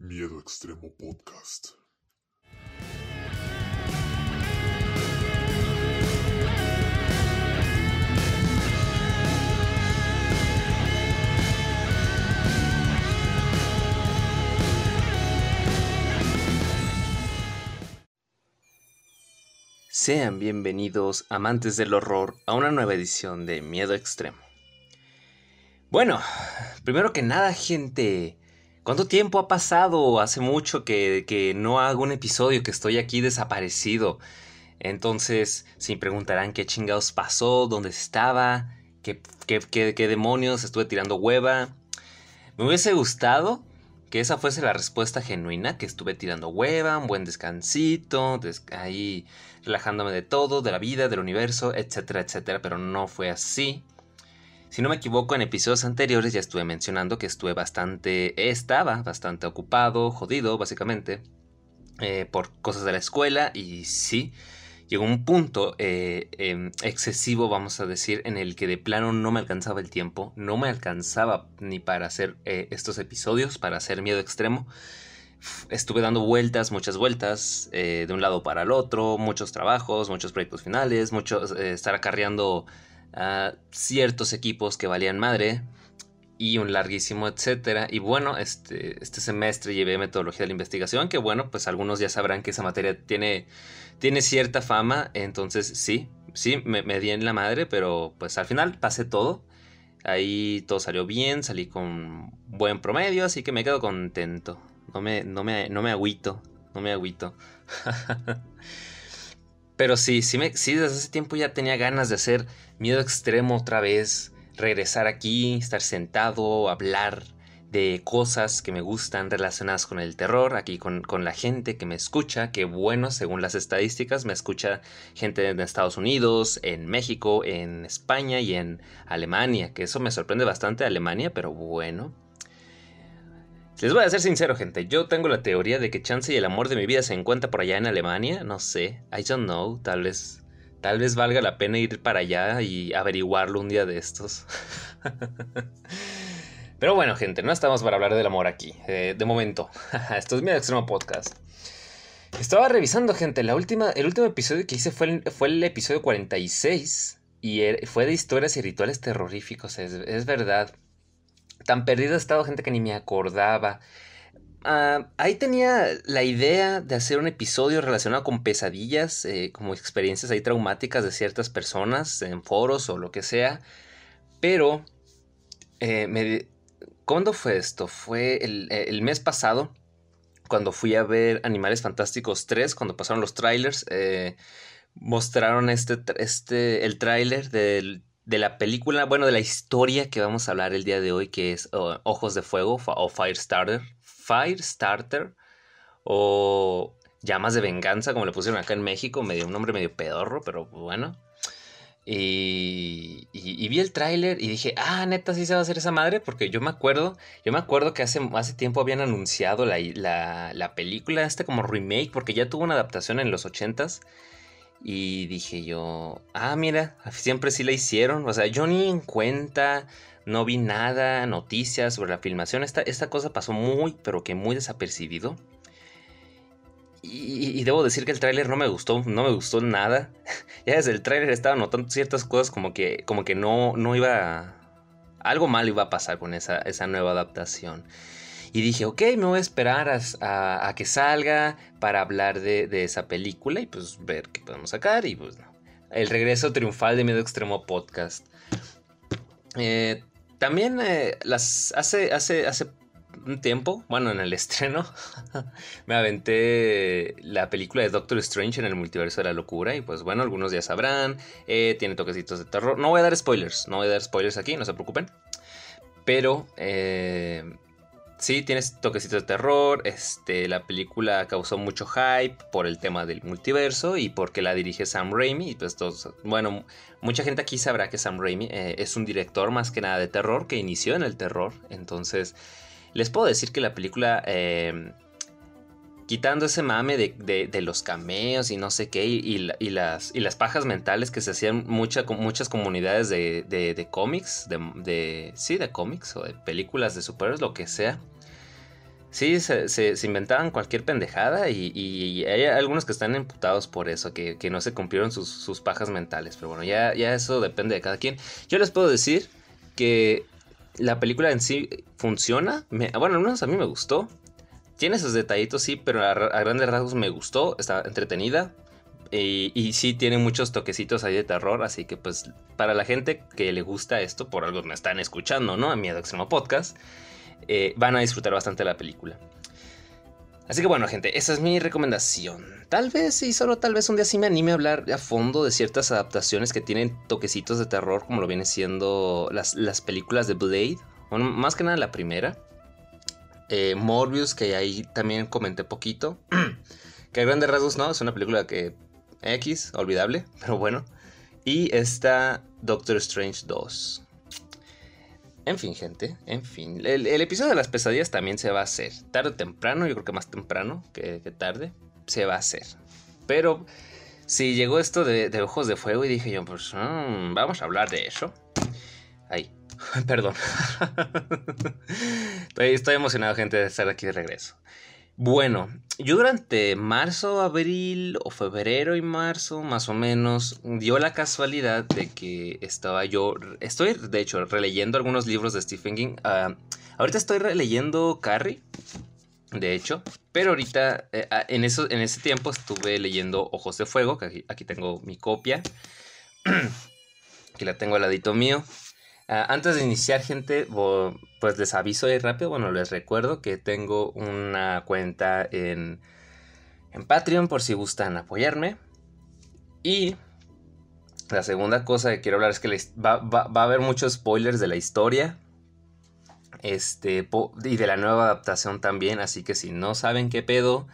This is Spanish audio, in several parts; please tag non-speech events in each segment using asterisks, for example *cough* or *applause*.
Miedo Extremo Podcast. Sean bienvenidos, amantes del horror, a una nueva edición de Miedo Extremo. Bueno, primero que nada, gente, ¿cuánto tiempo ha pasado? Hace mucho que, no hago un episodio, que estoy aquí desaparecido. Entonces, si me preguntarán qué chingados pasó, dónde estaba, qué, qué demonios, estuve tirando hueva. Me hubiese gustado que esa fuese la respuesta genuina, que estuve tirando hueva, un buen descansito, ahí relajándome de todo, de la vida, del universo, etcétera, etcétera, pero no fue así. Si no me equivoco, en episodios anteriores ya estuve mencionando que estuve bastante, estaba bastante ocupado, jodido, básicamente, eh, por cosas de la escuela y sí, llegó un punto eh, em, excesivo, vamos a decir, en el que de plano no me alcanzaba el tiempo, no me alcanzaba ni para hacer eh, estos episodios, para hacer miedo extremo. Estuve dando vueltas, muchas vueltas, de un lado para el otro, muchos trabajos, muchos proyectos finales, muchos, estar acarreando a ciertos equipos que valían madre y un larguísimo etcétera. Y bueno, este, este semestre llevé metodología de la investigación, que bueno, pues algunos ya sabrán que esa materia tiene tiene cierta fama, entonces sí, sí, me, di en la madre, pero pues al final pasé todo. Ahí todo salió bien, salí con buen promedio, así que me quedo contento. No me, no me, no me agüito, no me agüito. *laughs* pero sí, sí, me, sí, desde hace tiempo ya tenía ganas de hacer miedo extremo otra vez, regresar aquí, estar sentado, hablar, de cosas que me gustan relacionadas con el terror, aquí con, la gente que me escucha, que bueno, según las estadísticas, me escucha gente en Estados Unidos, en México, en España y en Alemania, que eso me sorprende bastante Alemania, pero bueno. Les voy a ser sincero, gente, yo tengo la teoría de que Chance y el amor de mi vida se encuentra por allá en Alemania, no sé, I don't know, tal vez... Tal vez valga la pena ir para allá y averiguarlo un día de estos. *laughs* Pero bueno, gente, no estamos para hablar del amor aquí. Eh, de momento. *laughs* Esto es mi extremo podcast. Estaba revisando, gente. La última, el último episodio que hice fue el, fue el episodio 46. Y er, fue de historias y rituales terroríficos. Es, verdad. Tan perdido he estado, gente, que ni me acordaba. Ah, ahí tenía la idea de hacer un episodio relacionado con pesadillas, eh, como experiencias ahí traumáticas de ciertas personas en foros o lo que sea. Pero eh, ¿Cuándo fue esto? Fue eh, el, mes pasado, cuando fui a ver Animales Fantásticos 3, cuando pasaron los trailers, eh, mostraron este, este, el tráiler de la película, bueno, de la historia que vamos a hablar el día de hoy, que es Ojos de Fuego o Firestarter. Firestarter o Llamas de Venganza, como le pusieron acá en México, medio, un nombre medio pedorro, pero bueno. Y, vi el tráiler y dije, ah, neta, sí se va a hacer esa madre, porque yo me acuerdo, yo me acuerdo que hace, hace tiempo habían anunciado la, la, película, este como remake, porque ya tuvo una adaptación en los ochentas. Y dije yo, ah, mira, siempre sí la hicieron. O sea, yo ni en cuenta, no vi nada, noticias sobre la filmación. Esta, esta cosa pasó muy, pero que muy desapercibido. Y, debo decir que el tráiler no me gustó, no me gustó nada. *laughs* ya desde el tráiler estaba notando ciertas cosas como que, como que no, no iba... Algo mal iba a pasar con esa, esa nueva adaptación. Y dije, ok, me voy a esperar a, que salga para hablar de, esa película y pues ver qué podemos sacar. Y pues no. El regreso triunfal de Miedo Extremo Podcast. Eh, también eh, las hace, hace, hace un tiempo, bueno, en el *laughs* estreno, me aventé la película de Doctor Strange en el multiverso de la locura. Y pues bueno, algunos ya sabrán, eh, tiene toquecitos de terror. No voy a dar spoilers, no voy a dar spoilers aquí, no se preocupen. Pero eh, sí, tiene toquecitos de terror. Este, la película causó mucho hype por el tema del multiverso y porque la dirige Sam Raimi. Y pues todos, bueno, mucha gente aquí sabrá que Sam Raimi eh, es un director más que nada de terror que inició en el terror. Entonces les puedo decir que la película, eh, quitando ese mame de, los cameos y no sé qué, y, las, y las pajas mentales que se hacían mucha, muchas comunidades de, cómics, de, sí, de cómics o de películas de superhéroes, lo que sea. Sí, se, se, inventaban cualquier pendejada y, y hay algunos que están imputados por eso, que, que no se cumplieron sus, sus, pajas mentales. Pero bueno, ya, ya eso depende de cada quien. Yo les puedo decir que la película en sí funciona. Me, bueno, al menos a mí me gustó. Tiene sus detallitos, sí, pero a, grandes rasgos me gustó. Está entretenida. Y, y, sí tiene muchos toquecitos ahí de terror, así que pues para la gente que le gusta esto, por algo me están escuchando, ¿no? A Miedo Extremo Podcast, eh, van a disfrutar bastante la película. Así que bueno, gente, esa es mi recomendación. Tal vez, y solo tal vez un día sí me anime a hablar a fondo de ciertas adaptaciones que tienen toquecitos de terror, como lo vienen siendo las, las películas de Blade, bueno, más que nada la primera. Eh, Morbius, que ahí también comenté poquito. *clears throat* que a grandes rasgos no, es una película que X, olvidable, *laughs* pero bueno. Y está Doctor Strange 2. En fin, gente, en fin. El, episodio de las pesadillas también se va a hacer. Tarde o temprano, yo creo que más temprano que, tarde, se va a hacer. Pero si llegó esto de, ojos de fuego y dije yo, pues mmm, vamos a hablar de eso. Ay, *laughs* perdón. *laughs* estoy, emocionado, gente, de estar aquí de regreso. Bueno, yo durante marzo, abril o febrero y marzo, más o menos, dio la casualidad de que estaba yo, estoy de hecho releyendo algunos libros de Stephen King. Uh, ahorita estoy releyendo Carrie, de hecho, pero ahorita eh, en, eso, en ese tiempo estuve leyendo Ojos de Fuego, que aquí, aquí tengo mi copia, *clears throat* que la tengo al ladito mío. Uh, antes de iniciar, gente, pues les aviso ahí rápido. Bueno, les recuerdo que tengo una cuenta en, Patreon por si gustan apoyarme. Y la segunda cosa que quiero hablar es que va, va a haber muchos spoilers de la historia. Este, y de la nueva adaptación también. Así que si no saben qué pedo,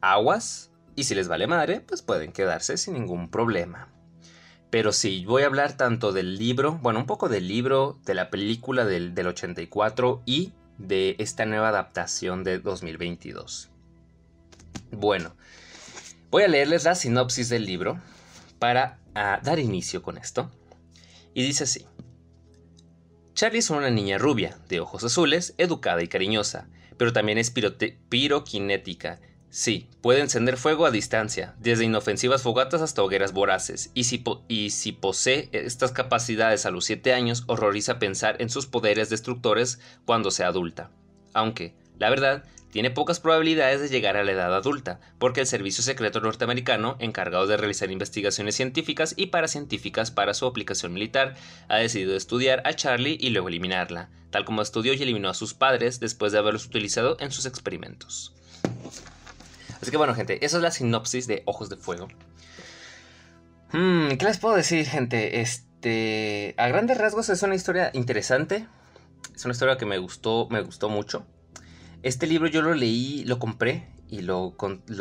aguas. Y si les vale madre, pues pueden quedarse sin ningún problema. Pero sí, voy a hablar tanto del libro, bueno, un poco del libro, de la película del, del 84 y de esta nueva adaptación de 2022. Bueno, voy a leerles la sinopsis del libro para uh, dar inicio con esto. Y dice así. Charlie es una niña rubia, de ojos azules, educada y cariñosa, pero también es piroquinética Sí, puede encender fuego a distancia, desde inofensivas fogatas hasta hogueras voraces, y si, posee estas capacidades a los 7 años, horroriza pensar en sus poderes destructores cuando sea adulta. Aunque, la verdad, tiene pocas probabilidades de llegar a la edad adulta, porque el Servicio Secreto Norteamericano, encargado de realizar investigaciones científicas y paracientíficas para su aplicación militar, ha decidido estudiar a Charlie y luego eliminarla, tal como estudió y eliminó a sus padres después de haberlos utilizado en sus experimentos. Así que bueno, gente, esa es la sinopsis de Ojos de Fuego. Hmm, ¿Qué les puedo decir, gente? Este, a grandes rasgos es una historia interesante. Es una historia que me gustó, me gustó mucho. Este libro yo lo leí, lo compré y lo,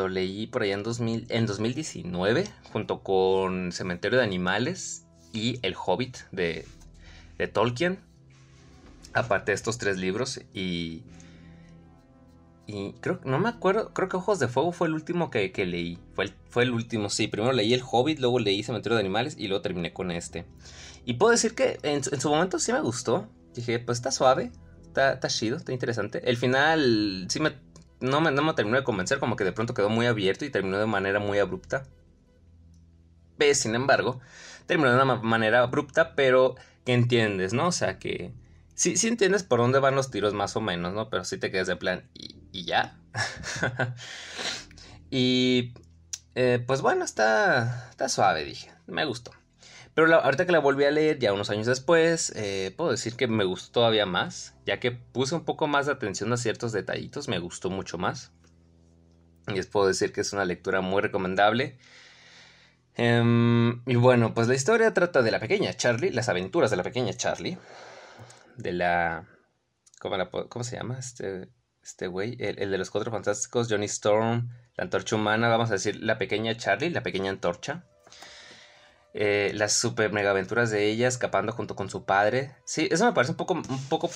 leí por allá en, 2000, en 2019 junto con Cementerio de Animales y El Hobbit de, de Tolkien. Aparte de estos tres libros y y creo, no me acuerdo, creo que Ojos de Fuego fue el último que, que leí. Fue el, fue el, último, sí. Primero leí El Hobbit, luego leí Cementerio de Animales y luego terminé con este. Y puedo decir que en, su momento sí me gustó. Dije, pues está suave, está, está chido, está interesante. El final sí me no, me, no me terminó de convencer, como que de pronto quedó muy abierto y terminó de manera muy abrupta. Pero, sin embargo, terminó de una manera abrupta, pero que entiendes, ¿no? O sea que sí, sí entiendes por dónde van los tiros más o menos, ¿no? Pero sí te quedas de plan, y, y ya. *laughs* y eh, pues bueno, está, está suave, dije. Me gustó. Pero la, ahorita que la volví a leer, ya unos años después, eh, puedo decir que me gustó todavía más, ya que puse un poco más de atención a ciertos detallitos, me gustó mucho más. Y les puedo decir que es una lectura muy recomendable. Um, y bueno, pues la historia trata de la pequeña Charlie, las aventuras de la pequeña Charlie, de la... ¿Cómo, la, cómo se llama? Este, este güey, el, el, de los cuatro fantásticos, Johnny Storm, la antorcha humana, vamos a decir, la pequeña Charlie, la pequeña antorcha. Eh, las super mega aventuras de ella escapando junto con su padre. Sí, eso me parece un poco, un poco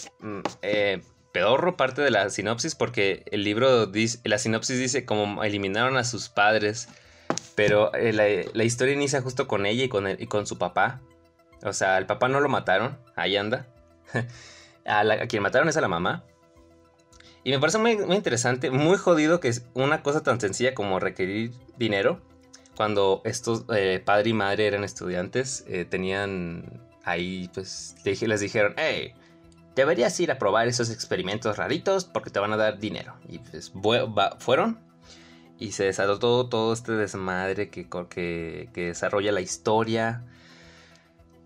eh, pedorro parte de la sinopsis porque el libro dice, la sinopsis dice como eliminaron a sus padres, pero eh, la, la, historia inicia justo con ella y con, el, y con su papá. O sea, el papá no lo mataron, ahí anda. *laughs* a, la, a quien mataron es a la mamá. Y me parece muy, muy interesante, muy jodido que es una cosa tan sencilla como requerir dinero. Cuando estos eh, padre y madre eran estudiantes, eh, tenían ahí, pues les dijeron, hey, deberías ir a probar esos experimentos raritos porque te van a dar dinero. Y pues fueron y se desató todo, todo este desmadre que, que, que desarrolla la historia.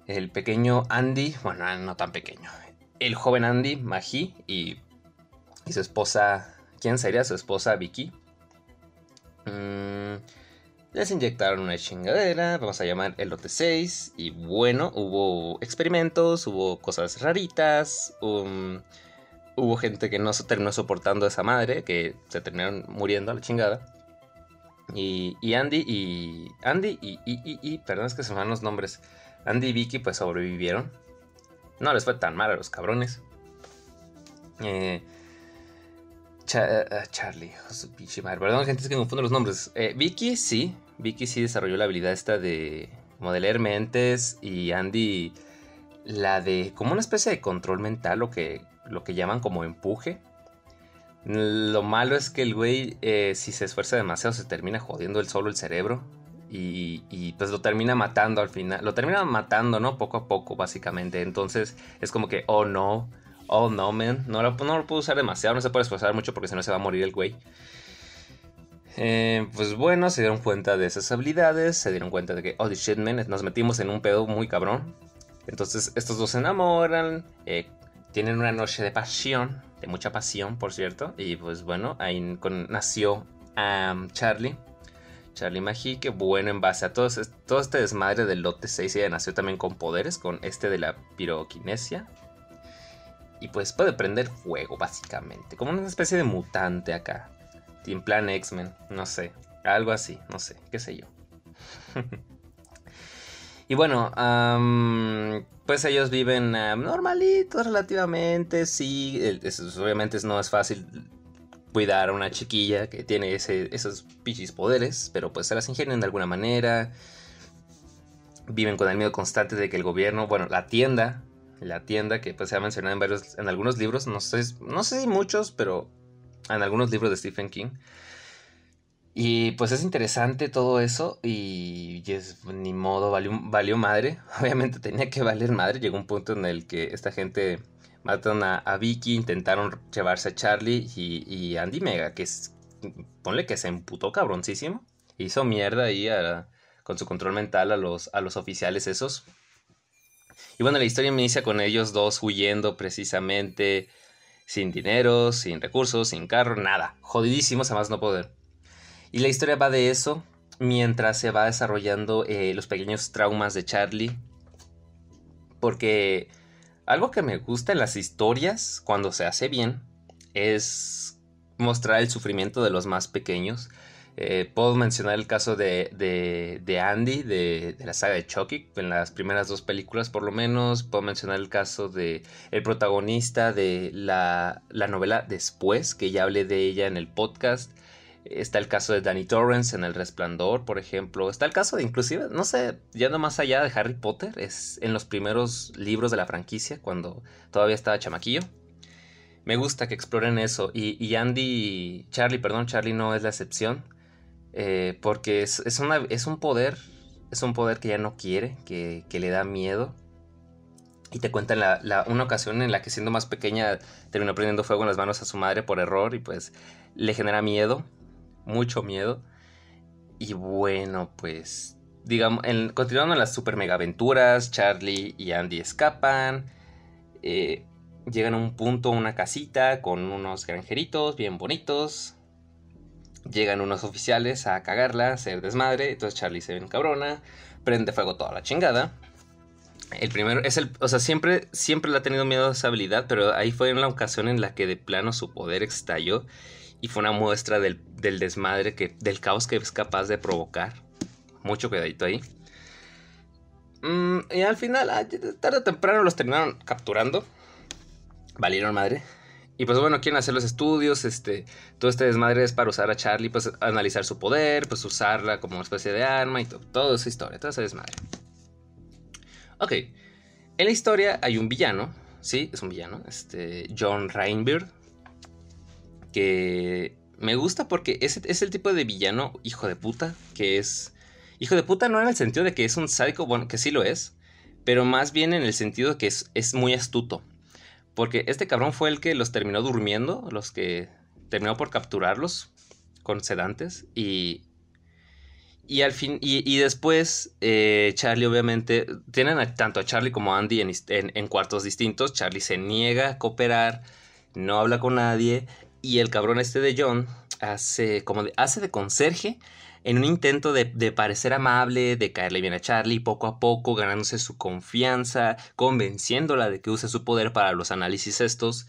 El pequeño Andy, bueno, no tan pequeño, el joven Andy, Mahi y, y su esposa, ¿quién sería su esposa Vicky? Mm, les inyectaron una chingadera, vamos a llamar el lote 6. Y bueno, hubo experimentos, hubo cosas raritas. Um, hubo gente que no se terminó soportando a esa madre, que se terminaron muriendo a la chingada. Y, Andy y. Andy y, y, y, Perdón, es que se me van los nombres. Andy y Vicky, pues sobrevivieron. No les fue tan mal a los cabrones. Eh, eh, eh, Charlie, Perdón, gente, es que confundo los nombres. Eh, Vicky, sí. Vicky sí desarrolló la habilidad esta de modelar mentes. Y Andy, la de como una especie de control mental, lo que, lo que llaman como empuje. Lo malo es que el güey, si se esfuerza demasiado, se termina jodiendo el solo el cerebro. Y, y, pues lo termina matando al final. Lo termina matando, ¿no? Poco a poco, básicamente. Entonces es como que, oh no Oh no, man. No lo, no lo puedo usar demasiado. No se puede esforzar mucho porque si no se va a morir el güey. Eh, pues bueno, se dieron cuenta de esas habilidades. Se dieron cuenta de que, oh shit, man, nos metimos en un pedo muy cabrón. Entonces estos dos se enamoran. Eh, tienen una noche de pasión. De mucha pasión, por cierto. Y pues bueno, ahí nació Charlie. Charlie Magi, que bueno, en base a todo, todo este desmadre del lote 6, ella nació también con poderes, con este de la piroquinesia. Y pues puede prender fuego, básicamente. Como una especie de mutante acá. En plan X-Men, no sé. Algo así, no sé, qué sé yo. *laughs* y bueno, pues ellos viven normalitos relativamente. Sí, obviamente no es fácil cuidar a una chiquilla que tiene esos pichis poderes, pero pues se las ingenian de alguna manera. Viven con el miedo constante de que el gobierno, bueno, la tienda la tienda que pues se ha mencionado en varios, en algunos libros, no sé, no sé si muchos, pero en algunos libros de Stephen King. Y pues es interesante todo eso y es, ni modo, valió, madre. *laughs* Obviamente tenía que valer madre. Llegó un punto en el que esta gente mataron a, Vicky, intentaron llevarse a Charlie y, Andy Mega, que es, ponle que se emputó cabroncísimo. Hizo mierda ahí con su control mental a los, a los oficiales esos. Y bueno, la historia me inicia con ellos dos huyendo precisamente, sin dinero, sin recursos, sin carro, nada. Jodidísimos a más no poder. Y la historia va de eso mientras se va desarrollando eh, los pequeños traumas de Charlie. Porque algo que me gusta en las historias, cuando se hace bien, es mostrar el sufrimiento de los más pequeños. Eh, puedo mencionar el caso de, Andy, de, la saga de Chucky, en las primeras dos películas por lo menos. Puedo mencionar el caso de el protagonista de la, novela Después, que ya hablé de ella en el podcast. Está el caso de Danny Torrance en El Resplandor, por ejemplo. Está el caso de inclusive, no sé, yendo más allá de Harry Potter, es en los primeros libros de la franquicia, cuando todavía estaba chamaquillo. Me gusta que exploren eso. Y Andy, Charlie, perdón, Charlie no es la excepción eh, porque es, es, una, es, un poder, es un poder que ya no quiere, que, le da miedo. Y te cuenta la, una ocasión en la que siendo más pequeña terminó prendiendo fuego en las manos a su madre por error y pues le genera miedo, mucho miedo. Y bueno, pues digamos, continuando en las super mega aventuras, Charlie y Andy escapan. Eh, llegan a un punto, una casita con unos granjeritos bien bonitos. Llegan unos oficiales a cagarla, a hacer desmadre. Entonces Charlie se ve cabrona, prende fuego toda la chingada. El primero es el. O sea, siempre, siempre le ha tenido miedo a esa habilidad, pero ahí fue en la ocasión en la que de plano su poder estalló. Y fue una muestra del, desmadre, que, del caos que es capaz de provocar. Mucho cuidadito ahí. Mm, y al final, tarde o temprano los terminaron capturando. Valieron madre. Y pues bueno, quieren hacer los estudios, este, todo este desmadre es para usar a Charlie, pues analizar su poder, pues usarla como una especie de arma y todo, toda esa historia, toda esa desmadre. Ok, en la historia hay un villano, sí, es un villano, este, John Reinbeard. que me gusta porque es, es el tipo de villano hijo de puta que es... Hijo de puta no en el sentido de que es un sádico, bueno, que sí lo es, pero más bien en el sentido de que es, es muy astuto. Porque este cabrón fue el que los terminó durmiendo, los que terminó por capturarlos con sedantes y y al fin, y, después eh, Charlie obviamente, tienen tanto a Charlie como a Andy en, en, cuartos distintos, Charlie se niega a cooperar, no habla con nadie, y el cabrón este de John hace, como hace de conserje en un intento de, de, parecer amable, de caerle bien a Charlie, poco a poco ganándose su confianza, convenciéndola de que use su poder para los análisis estos.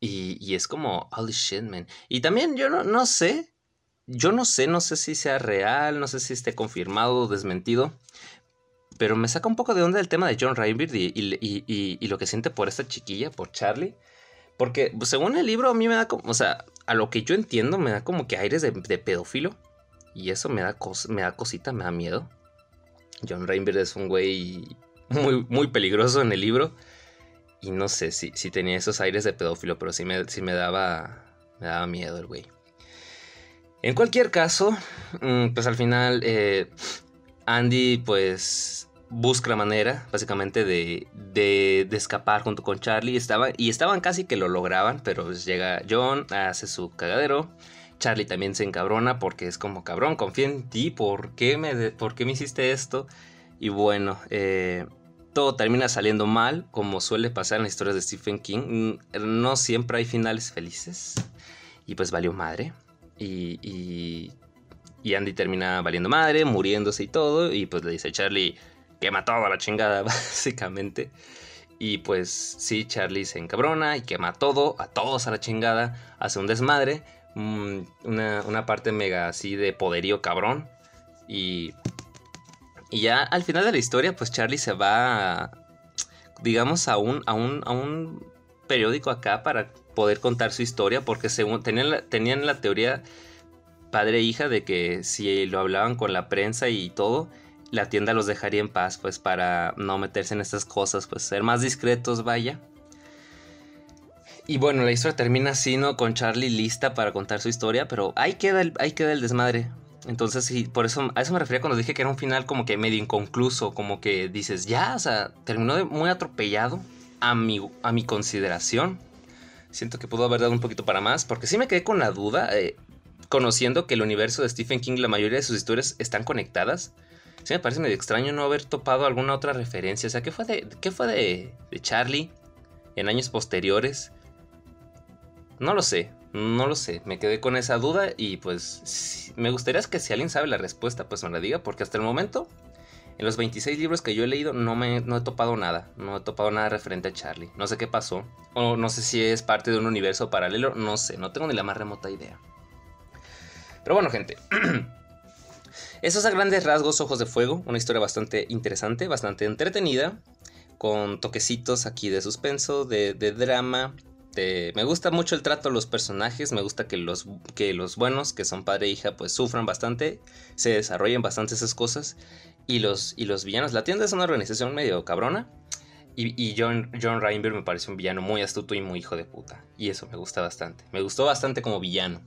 Y, y es como, holy shit, man. Y también yo no, no sé yo no sé, no sé si sea real, no sé si esté confirmado o desmentido, pero me saca un poco de onda el tema de John Reinbeard y, lo que siente por esta chiquilla, por Charlie. Porque pues, según el libro a mí me da como, o sea, a lo que yo entiendo me da como que aires de, pedófilo. Y eso me da, me da cosita, me da miedo. John Reinbeard es un güey muy, muy peligroso en el libro. Y no sé si, si tenía esos aires de pedófilo, pero sí me, me, daba, me daba miedo el güey. En cualquier caso, mm, pues al final eh, Andy pues busca la manera básicamente de, de, escapar junto con Charlie estaba, y estaban casi que lo lograban, pero pues llega John, hace su cagadero. Charlie también se encabrona porque es como cabrón, confía en ti, ¿por qué me, por qué me hiciste esto? Y bueno, eh, todo termina saliendo mal, como suele pasar en las historias de Stephen King. Mm, no siempre hay finales felices. Y pues valió madre. Y, y, Andy termina valiendo madre, muriéndose y todo. Y pues le dice Charlie, quema todo a la chingada, *laughs* básicamente. Y pues sí, Charlie se encabrona y quema todo, a todos a la chingada, hace un desmadre, mm, una, parte mega así de poderío cabrón. Y, y ya al final de la historia, pues Charlie se va, digamos, a un, a un, a un periódico acá para poder contar su historia, porque según tenían la, tenían la teoría padre e hija de que si lo hablaban con la prensa y todo, la tienda los dejaría en paz, pues para no meterse en estas cosas, pues ser más discretos, vaya. Y bueno, la historia termina así, ¿no? Con Charlie lista para contar su historia, pero ahí queda el, ahí queda el desmadre. Entonces, sí, por eso, a eso me refería cuando dije que era un final como que medio inconcluso, como que dices, ya, o sea, terminó muy atropellado a mi, a mi consideración. Siento que pudo haber dado un poquito para más, porque sí me quedé con la duda, eh, conociendo que el universo de Stephen King, la mayoría de sus historias están conectadas. Sí me parece medio extraño no haber topado alguna otra referencia. O sea, ¿qué fue de, qué fue de, de Charlie en años posteriores? No lo sé, no lo sé. Me quedé con esa duda y pues me gustaría que si alguien sabe la respuesta, pues me la diga, porque hasta el momento en los 26 libros que yo he leído no, me, no he topado nada, no he topado nada referente a Charlie. No sé qué pasó, o no sé si es parte de un universo paralelo, no sé, no tengo ni la más remota idea. Pero bueno, gente. *clears throat* Esos a grandes rasgos, Ojos de Fuego, una historia bastante interesante, bastante entretenida, con toquecitos aquí de suspenso, de, de drama. De... Me gusta mucho el trato de los personajes, me gusta que los, que los buenos, que son padre e hija, pues sufran bastante, se desarrollen bastante esas cosas y los, y los villanos. La tienda es una organización medio cabrona. Y, John, John Reinberg me parece un villano muy astuto y muy hijo de puta. Y eso me gusta bastante. Me gustó bastante como villano.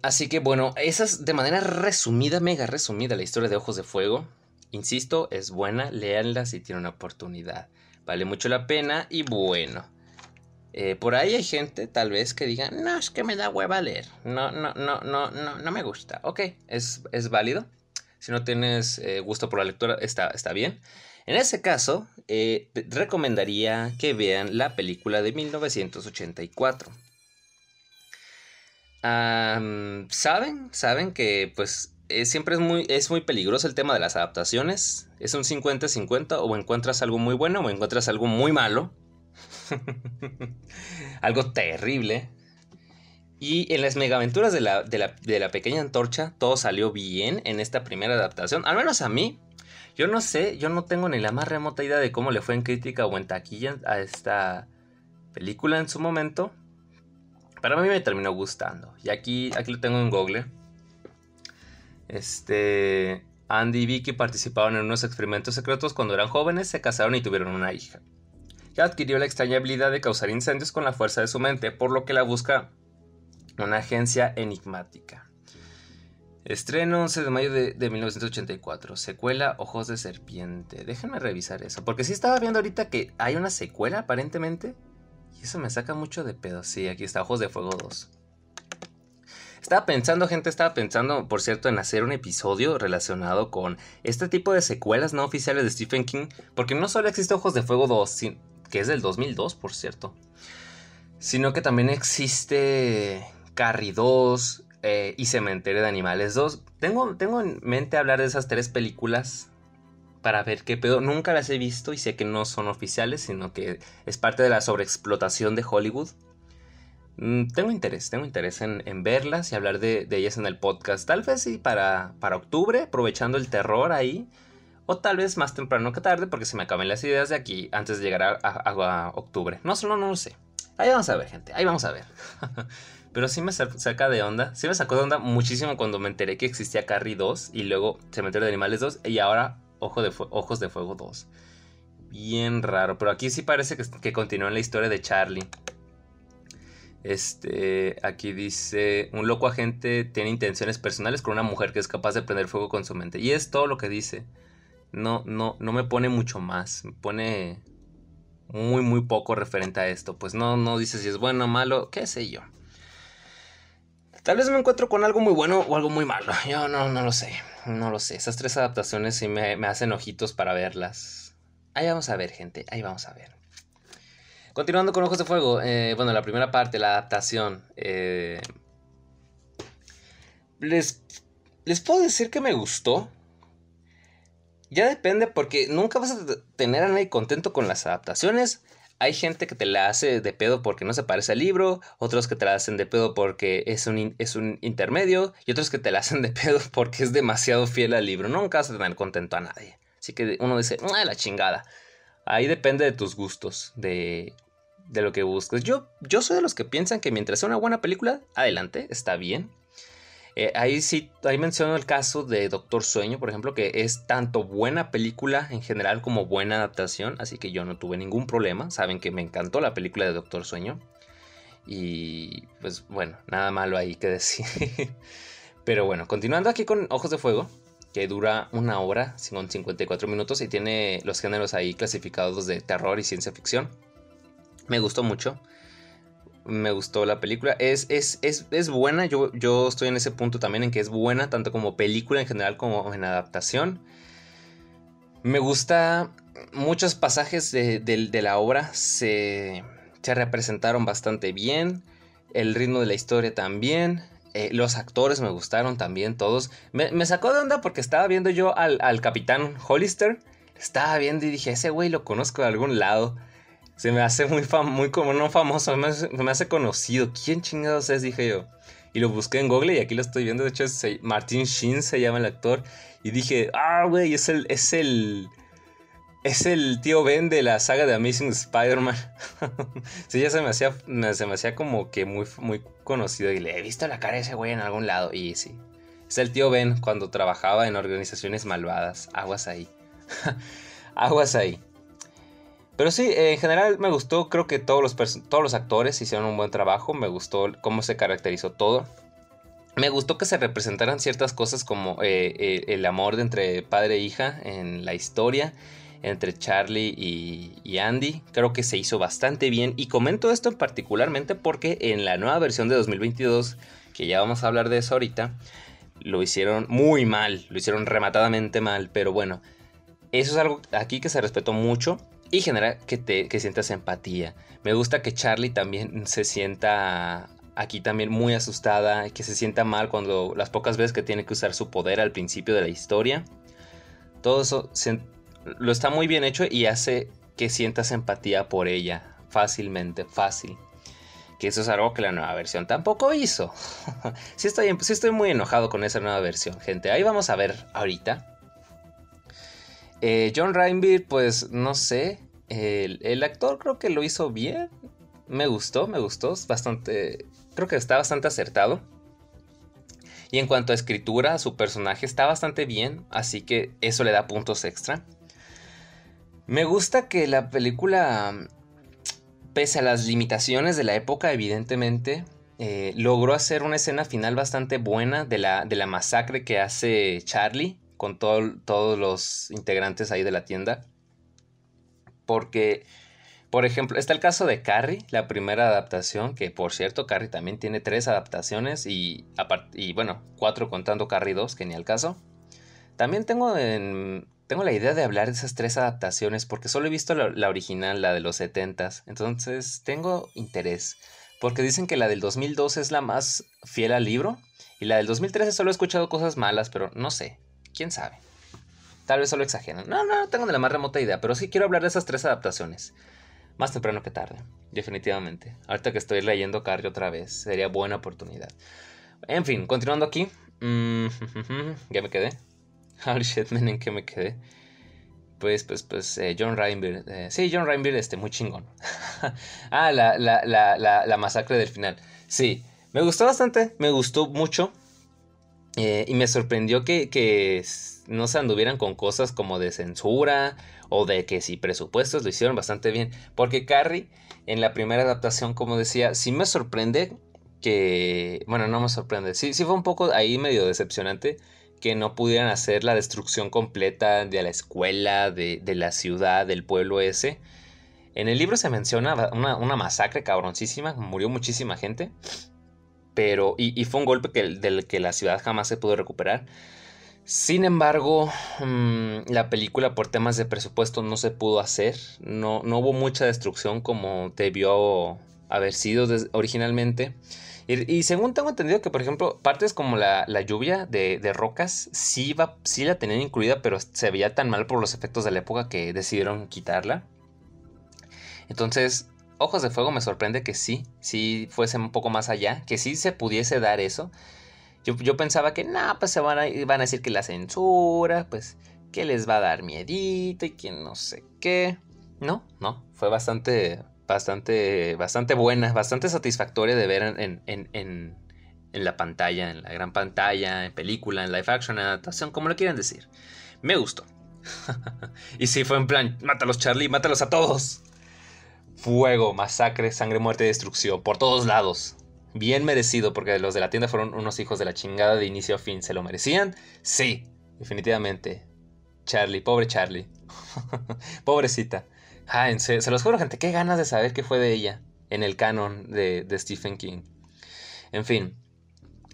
Así que bueno, esa es de manera resumida, mega resumida, la historia de Ojos de Fuego. Insisto, es buena, léanla si tienen una oportunidad. Vale mucho la pena y bueno. Eh, por ahí hay gente, tal vez, que diga, no, es que me da hueva leer. No, no, no, no, no, no me gusta. Ok, es, es válido. Si no tienes eh, gusto por la lectura, está, está bien. En ese caso, eh, recomendaría que vean la película de 1984. Saben, saben que pues siempre es muy, es muy peligroso el tema de las adaptaciones. Es un 50-50 o encuentras algo muy bueno o encuentras algo muy malo. *laughs* algo terrible. Y en las megaventuras de la, de, la, pequeña antorcha, todo salió bien en esta primera adaptación. Al menos a mí. Yo no sé, yo no tengo ni la más remota idea de cómo le fue en crítica o en taquilla a esta película en su momento. Pero a mí me terminó gustando. Y aquí, aquí lo tengo en Google. Este. Andy y Vicky participaron en unos experimentos secretos cuando eran jóvenes, se casaron y tuvieron una hija. Adquirió la extraña habilidad de causar incendios con la fuerza de su mente, por lo que la busca una agencia enigmática. Estreno 11 de mayo de, 1984. Secuela Ojos de Serpiente. Déjenme revisar eso. Porque sí estaba viendo ahorita que hay una secuela aparentemente. Y eso me saca mucho de pedo. Sí, aquí está Ojos de Fuego 2. Estaba pensando, gente, estaba pensando, por cierto, en hacer un episodio relacionado con este tipo de secuelas no oficiales de Stephen King. Porque no solo existe Ojos de Fuego 2, que es del 2002, por cierto. Sino que también existe Carrie 2, eh, y Cementerio de Animales 2. Tengo, tengo en mente hablar de esas tres películas para ver qué pedo. Nunca las he visto y sé que no son oficiales, sino que es parte de la sobreexplotación de Hollywood. Mm, tengo interés, tengo interés en, verlas y hablar de, ellas en el podcast. Tal vez sí para, para octubre, aprovechando el terror ahí. O tal vez más temprano que tarde, porque se me acaben las ideas de aquí antes de llegar a, octubre. No, solo no lo sé. Ahí vamos a ver, gente. Ahí vamos a ver. *laughs* Pero sí me saca de onda. Sí me sacó de onda muchísimo cuando me enteré que existía Carrie 2 y luego Cementerio de Animales 2 y ahora Ojos de Fuego 2. Bien raro. Pero aquí sí parece que, que continúa la historia de Charlie. Este, aquí dice, un loco agente tiene intenciones personales con una mujer que es capaz de prender fuego con su mente. Y es todo lo que dice. No, no, no me pone mucho más. Me pone muy, muy poco referente a esto. Pues no, no dice si es bueno o malo, qué sé yo. Tal vez me encuentro con algo muy bueno o algo muy malo. Yo no, no lo sé. No lo sé. Esas tres adaptaciones sí me, hacen ojitos para verlas. Ahí vamos a ver, gente. Ahí vamos a ver. Continuando con Ojos de Fuego. Eh, bueno, la primera parte, la adaptación. Eh, les, les puedo decir que me gustó. Ya depende porque nunca vas a tener a nadie contento con las adaptaciones hay gente que te la hace de pedo porque no se parece al libro, otros que te la hacen de pedo porque es un, es un intermedio y otros que te la hacen de pedo *laughs* porque es demasiado fiel al libro. Nunca vas a tener contento a nadie. Así que uno dice, ¡ay, la chingada! Ahí depende de tus gustos, de, de lo que busques. Yo, yo soy de los que piensan que mientras sea una buena película, adelante, está bien. Eh, ahí sí, ahí menciono el caso de Doctor Sueño, por ejemplo, que es tanto buena película en general como buena adaptación, así que yo no tuve ningún problema. Saben que me encantó la película de Doctor Sueño. Y pues bueno, nada malo ahí que *laughs* decir. Pero bueno, continuando aquí con Ojos de Fuego, que dura una hora, con 54 minutos y tiene los géneros ahí clasificados de terror y ciencia ficción. Me gustó mucho me gustó la película. Es, es, es, es, buena, yo, yo estoy en ese punto también en que es buena, tanto como película en general como en adaptación. Me gusta muchos pasajes de, la obra, se, se, representaron bastante bien, el ritmo de la historia también. Eh, los actores me gustaron también todos. Me, sacó de onda porque estaba viendo yo al, al capitán Hollister. Estaba viendo y dije, ese güey lo conozco de algún lado. Se me hace muy, muy como no famoso, me me hace conocido. ¿Quién chingados es? Dije yo. Y lo busqué en Google y aquí lo estoy viendo. De hecho, es Martin Sheen se llama el actor. Y dije, ah, güey, es el, es el. Es el tío Ben de la saga de Amazing Spider-Man. *laughs* sí, ya se me hacía. Se me hacía como que muy, muy conocido. Y le he visto la cara de ese güey en algún lado. Y sí. Es el tío Ben cuando trabajaba en organizaciones malvadas. Aguas ahí. *laughs* Aguas ahí. Pero sí, en general me gustó, creo que todos los, todos los actores hicieron un buen trabajo, me gustó cómo se caracterizó todo. Me gustó que se representaran ciertas cosas como eh, eh, el amor de entre padre e hija en la historia, entre Charlie y, Andy. Creo que se hizo bastante bien y comento esto particularmente porque en la nueva versión de 2022, que ya vamos a hablar de eso ahorita, lo hicieron muy mal, lo hicieron rematadamente mal, pero bueno, eso es algo aquí que se respetó mucho y genera que, te, que sientas empatía. Me gusta que Charlie también se sienta aquí también muy asustada, que se sienta mal cuando las pocas veces que tiene que usar su poder al principio de la historia. Todo eso lo está muy bien hecho y hace que sientas empatía por ella fácilmente, fácil. Que eso es algo que la nueva versión tampoco hizo. *laughs* sí, estoy, sí estoy muy enojado con esa nueva versión, gente. Ahí vamos a ver ahorita. Eh, John Reinbeer, pues no sé. El, actor creo que lo hizo bien. Me gustó, me gustó. Bastante. Creo que está bastante acertado. Y en cuanto a escritura, su personaje está bastante bien. Así que eso le da puntos extra. Me gusta que la película pese a las limitaciones de la época, evidentemente, eh, logró hacer una escena final bastante buena de la, de la masacre que hace Charlie con todos los integrantes ahí de la tienda. Porque, por ejemplo, está el caso de Carrie, la primera adaptación, que por cierto, Carrie también tiene tres adaptaciones y, bueno, cuatro contando Carrie 2, que ni al caso. También tengo, tengo la idea de hablar de esas tres adaptaciones porque solo he visto la, original, la de los 70s, entonces tengo interés. Porque dicen que la del 2002 es la más fiel al libro y la del 2013 solo he escuchado cosas malas, pero no sé, quién sabe. Tal vez solo exageran. No, no, no tengo ni la más remota idea, pero sí quiero hablar de esas tres adaptaciones. Más temprano que tarde, definitivamente. Ahorita que estoy leyendo Carrie otra vez, sería buena oportunidad. En fin, continuando aquí. Mm, *laughs* ya me quedé. ¿en qué me quedé? Pues, pues, pues, eh, John Reinbeard. Eh, sí, John Reinbeard, este, muy chingón. *laughs* ah, la, la, la, la, masacre del final. Sí, me gustó bastante, me gustó mucho. Eh, y me sorprendió que, no se anduvieran con cosas como de censura o de que si presupuestos lo hicieron bastante bien. Porque Carrie, en la primera adaptación, como decía, sí me sorprende que. Bueno, no me sorprende. Sí, sí fue un poco ahí medio decepcionante que no pudieran hacer la destrucción completa de la escuela, de, la ciudad, del pueblo ese. En el libro se menciona una, masacre cabroncísima, murió muchísima gente, pero y, fue un golpe que, del que la ciudad jamás se pudo recuperar. Sin embargo, mm, la película por temas de presupuesto no se pudo hacer, no, no hubo mucha destrucción como debió haber sido originalmente. Y, según tengo entendido que, por ejemplo, partes como la, lluvia de, rocas sí, sí la tenían incluida, pero se veía tan mal por los efectos de la época que decidieron quitarla. Entonces, Ojos de Fuego me sorprende que sí, sí fuese un poco más allá, que sí se pudiese dar eso. Yo, pensaba que, no, pues se van a, van a decir que la censura, pues que les va a dar miedito y que no sé qué. No, no, fue bastante, bastante, bastante buena, bastante satisfactoria de ver en, en, en, en, la pantalla, en la gran pantalla, en película, en live action, en adaptación, como lo quieran decir. Me gustó. *laughs* y sí, fue en plan, mátalos Charlie, mátalos a todos. Fuego, masacre, sangre, muerte destrucción, por todos lados. Bien merecido, porque los de la tienda fueron unos hijos de la chingada de inicio a fin. ¿Se lo merecían? Sí, definitivamente. Charlie, pobre Charlie. *laughs* Pobrecita. Se, los juro, gente, qué ganas de saber qué fue de ella en el canon de, Stephen King. En fin,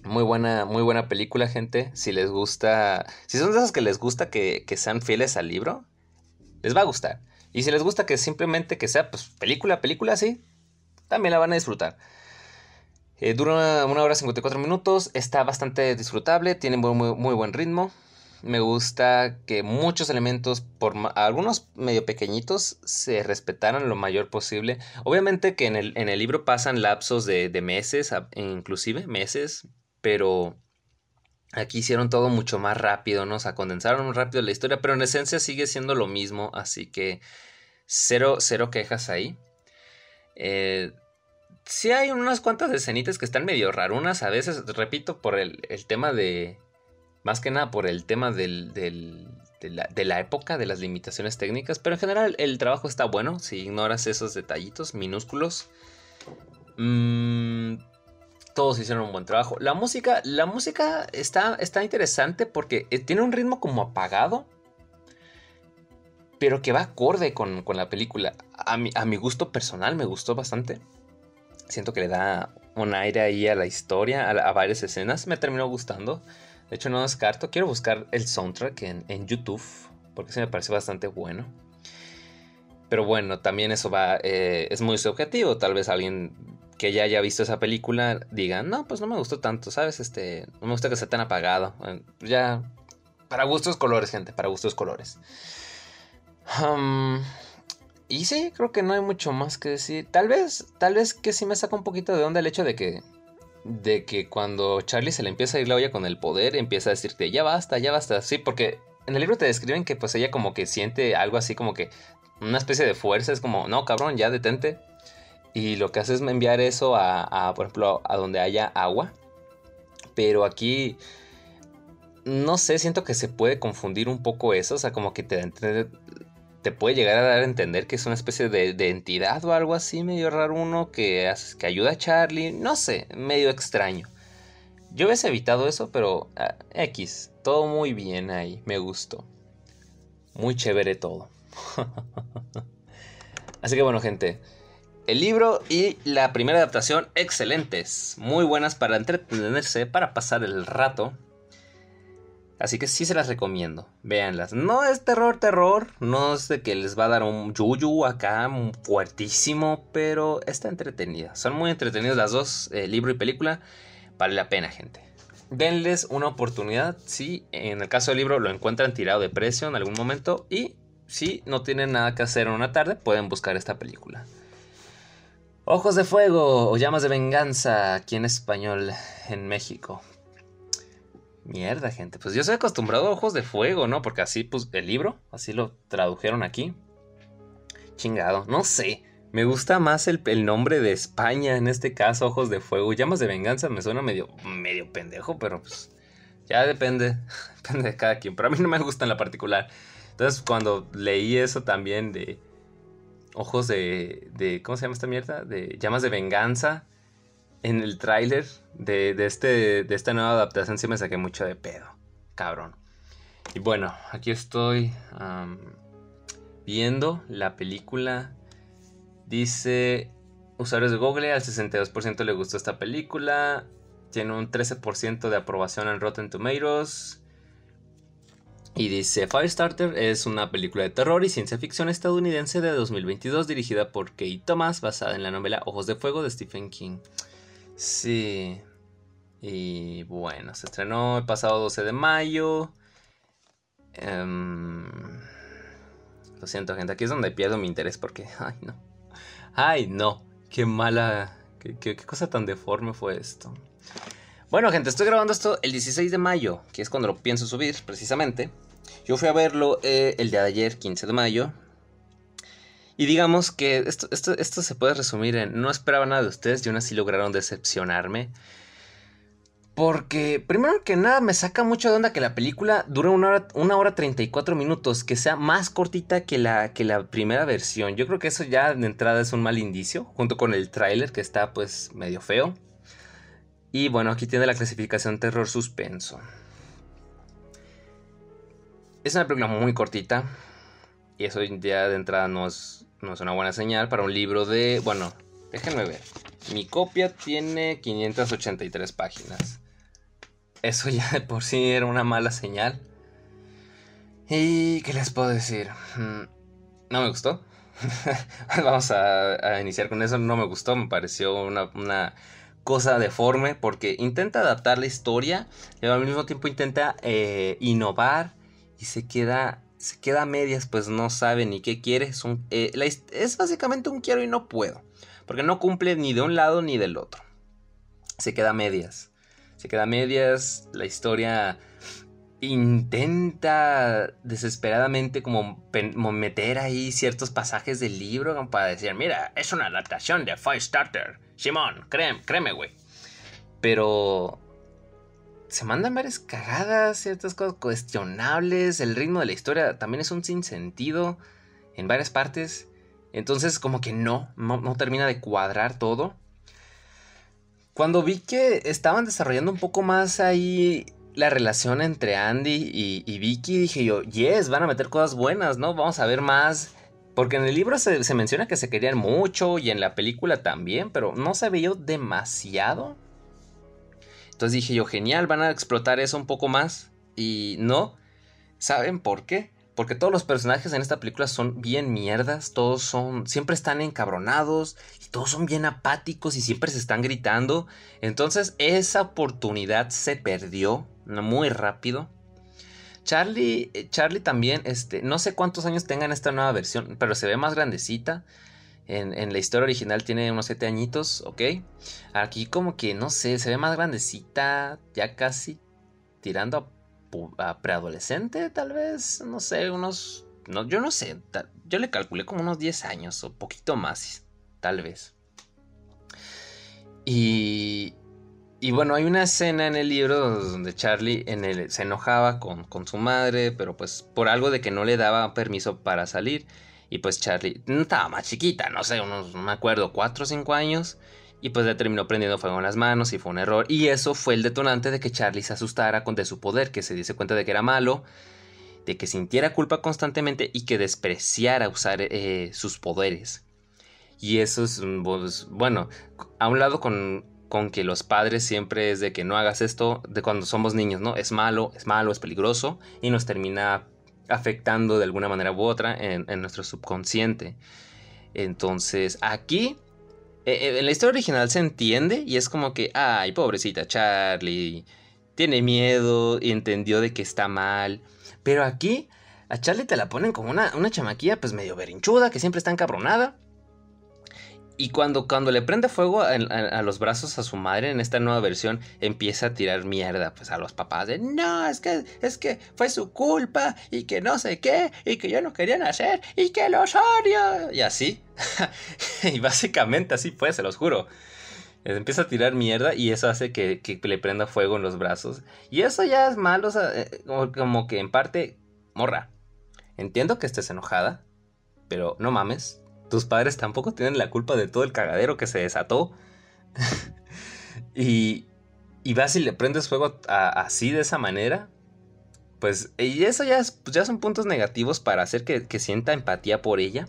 muy buena, muy buena película, gente. Si les gusta, si son de esos que les gusta que, sean fieles al libro, les va a gustar. Y si les gusta que simplemente que sea pues, película, película, sí, también la van a disfrutar. Eh, dura una hora 54 minutos, está bastante disfrutable, tiene muy, muy buen ritmo. Me gusta que muchos elementos, por algunos medio pequeñitos, se respetaran lo mayor posible. Obviamente que en el, en el libro pasan lapsos de, meses, inclusive meses, pero aquí hicieron todo mucho más rápido, ¿no? O sea, condensaron rápido la historia, pero en esencia sigue siendo lo mismo, así que cero, cero quejas ahí. Eh, sí hay unas cuantas escenitas que están medio rarunas a veces, repito, por el tema de, más que nada por el tema del, de, la, época, de las limitaciones técnicas. Pero en general el trabajo está bueno. Si ignoras esos detallitos minúsculos. Mm, todos hicieron un buen trabajo. La música, la música está, está interesante porque eh, tiene un ritmo como apagado. Pero que va acorde con, la película. A mi, a mi gusto personal me gustó bastante. Siento que le da un aire ahí a la historia, a, varias escenas. Me terminó gustando. De hecho, no descarto. Quiero buscar el soundtrack en, YouTube. Porque se me parece bastante bueno. Pero bueno, también eso va. Eh, es muy subjetivo. Tal vez alguien que ya haya visto esa película diga, no, pues no me gustó tanto, ¿sabes? Este. No me gusta que sea tan apagado. Ya. Para gustos colores, gente. Para gustos colores. Y sí, creo que no hay mucho más que decir. Tal vez, tal vez que sí me saca un poquito de onda el hecho de que de que cuando Charlie se le empieza a ir la olla con el poder, empieza a decirte, ya basta, ya basta. Sí, porque en el libro te describen que pues ella como que siente algo así como que una especie de fuerza, es como, no, cabrón, ya detente. Y lo que hace es enviar eso a, por ejemplo, a donde haya agua. Pero aquí, no sé, siento que se puede confundir un poco eso, o sea, como que te te puede llegar a dar a entender que es una especie de, entidad o algo así, medio raro uno, que, que ayuda a Charlie, no sé, medio extraño. Yo hubiese evitado eso, pero ah, X, todo muy bien ahí, me gustó. Muy chévere todo. *laughs* así que bueno, gente, el libro y la primera adaptación excelentes, muy buenas para entretenerse, para pasar el rato. Así que sí se las recomiendo. Véanlas. No es terror, terror. No es de que les va a dar un yuyu acá fuertísimo. Pero está entretenida. Son muy entretenidas las dos, eh, libro y película. Vale la pena, gente. Denles una oportunidad. Si en el caso del libro lo encuentran tirado de precio en algún momento. Y si no tienen nada que hacer en una tarde, pueden buscar esta película. Ojos de Fuego o Llamas de Venganza aquí en español en México. Mierda, gente. Pues yo soy acostumbrado a Ojos de Fuego, ¿no? Porque así, pues, el libro, así lo tradujeron aquí. Chingado, no sé. Me gusta más el, nombre de España, en este caso, Ojos de Fuego. Llamas de Venganza me suena medio, medio pendejo, pero pues ya depende, *laughs* depende de cada quien. Pero a mí no me gusta en la particular. Entonces, cuando leí eso también de Ojos de, de ¿cómo se llama esta mierda? De Llamas de Venganza en el tráiler de, este, de esta nueva adaptación sí me saqué mucho de pedo. Cabrón. Y bueno, aquí estoy viendo la película. Dice, usuarios de Google, al 62% le gustó esta película. Tiene un 13% de aprobación en Rotten Tomatoes. Y dice, Firestarter es una película de terror y ciencia ficción estadounidense de 2022 dirigida por Kate Thomas, basada en la novela Ojos de Fuego de Stephen King. Sí. Y bueno, se estrenó el pasado 12 de mayo. Em, lo siento, gente. Aquí es donde pierdo mi interés porque. *laughs* Ay, no. Ay, no. Qué mala. Qué, cosa tan deforme fue esto. Bueno, gente, estoy grabando esto el 16 de mayo, que es cuando lo pienso subir, precisamente. Yo fui a verlo eh, el día de ayer, 15 de mayo. Y digamos que esto, esto, se puede resumir en no esperaba nada de ustedes y aún así lograron decepcionarme. Porque, primero que nada, me saca mucho de onda que la película dure una hora, una hora 34 minutos, que sea más cortita que la, que la primera versión. Yo creo que eso ya de entrada es un mal indicio, junto con el tráiler que está pues medio feo. Y bueno, aquí tiene la clasificación terror suspenso. Es una película muy cortita, y eso ya de entrada no es, no es una buena señal para un libro de... Bueno, déjenme ver. Mi copia tiene 583 páginas. Eso ya de por sí era una mala señal. ¿Y qué les puedo decir? Mm, no me gustó. *laughs* Vamos a, iniciar con eso. No me gustó, me pareció una, cosa deforme porque intenta adaptar la historia, pero al mismo tiempo intenta eh, innovar y se queda se queda a medias, pues no sabe ni qué quiere. Es, eh, es básicamente un quiero y no puedo. Porque no cumple ni de un lado ni del otro. Se queda a medias. Se queda a medias. La historia intenta desesperadamente como, meter ahí ciertos pasajes del libro para decir, mira, es una adaptación de Firestarter. Simón, créeme, créeme, güey. Pero se mandan varias cagadas, ciertas cosas cuestionables, el ritmo de la historia también es un sinsentido en varias partes. Entonces como que no, no, termina de cuadrar todo. Cuando vi que estaban desarrollando un poco más ahí la relación entre Andy y, Vicky, dije yo, yes, van a meter cosas buenas, ¿no? Vamos a ver más. Porque en el libro se, menciona que se querían mucho y en la película también, pero no se veía demasiado. Entonces dije yo, genial, van a explotar eso un poco más. Y no. ¿Saben por qué? Porque todos los personajes en esta película son bien mierdas, todos son, siempre están encabronados y todos son bien apáticos y siempre se están gritando. Entonces esa oportunidad se perdió muy rápido. Charlie, eh, Charlie también, este, no sé cuántos años tenga en esta nueva versión, pero se ve más grandecita. En, la historia original tiene unos 7 añitos, ¿ok? Aquí como que, no sé, se ve más grandecita, ya casi tirando a, preadolescente, tal vez, no sé, unos... No, yo no sé, yo le calculé como unos 10 años o poquito más, tal vez. Y... y bueno, hay una escena en el libro donde Charlie se enojaba con, su madre, pero pues por algo de que no le daba permiso para salir. Y pues Charlie estaba más chiquita, no sé, unos, no me acuerdo, 4 o 5 años. Y pues le terminó prendiendo fuego en las manos y fue un error. Y eso fue el detonante de que Charlie se asustara con de su poder, que se diese cuenta de que era malo, de que sintiera culpa constantemente y que despreciara usar eh, sus poderes. Y eso es, pues, bueno, a un lado con, con que los padres siempre es de que no hagas esto de cuando somos niños, ¿no? Es malo, es malo, es peligroso y nos termina afectando de alguna manera u otra en, nuestro subconsciente. Entonces, aquí eh, eh, en la historia original se entiende y es como que, ay, pobrecita Charlie, tiene miedo y entendió de que está mal. Pero aquí a Charlie te la ponen como una, una chamaquilla pues medio berinchuda, que siempre está encabronada. Y cuando, cuando le prende fuego a, los brazos a su madre en esta nueva versión, empieza a tirar mierda pues, a los papás de no, es que, es que fue su culpa y que no sé qué y que yo no quería nacer y que los odio. Y así. *laughs* y básicamente así fue, se los juro. Empieza a tirar mierda y eso hace que, le prenda fuego en los brazos. Y eso ya es malo, o sea, eh, como que en parte, morra. Entiendo que estés enojada, pero no mames, tus padres tampoco tienen la culpa de todo el cagadero que se desató. *laughs* y, y vas y le prendes fuego así de esa manera. Pues, y eso ya, pues ya son puntos negativos para hacer que, que sienta empatía por ella.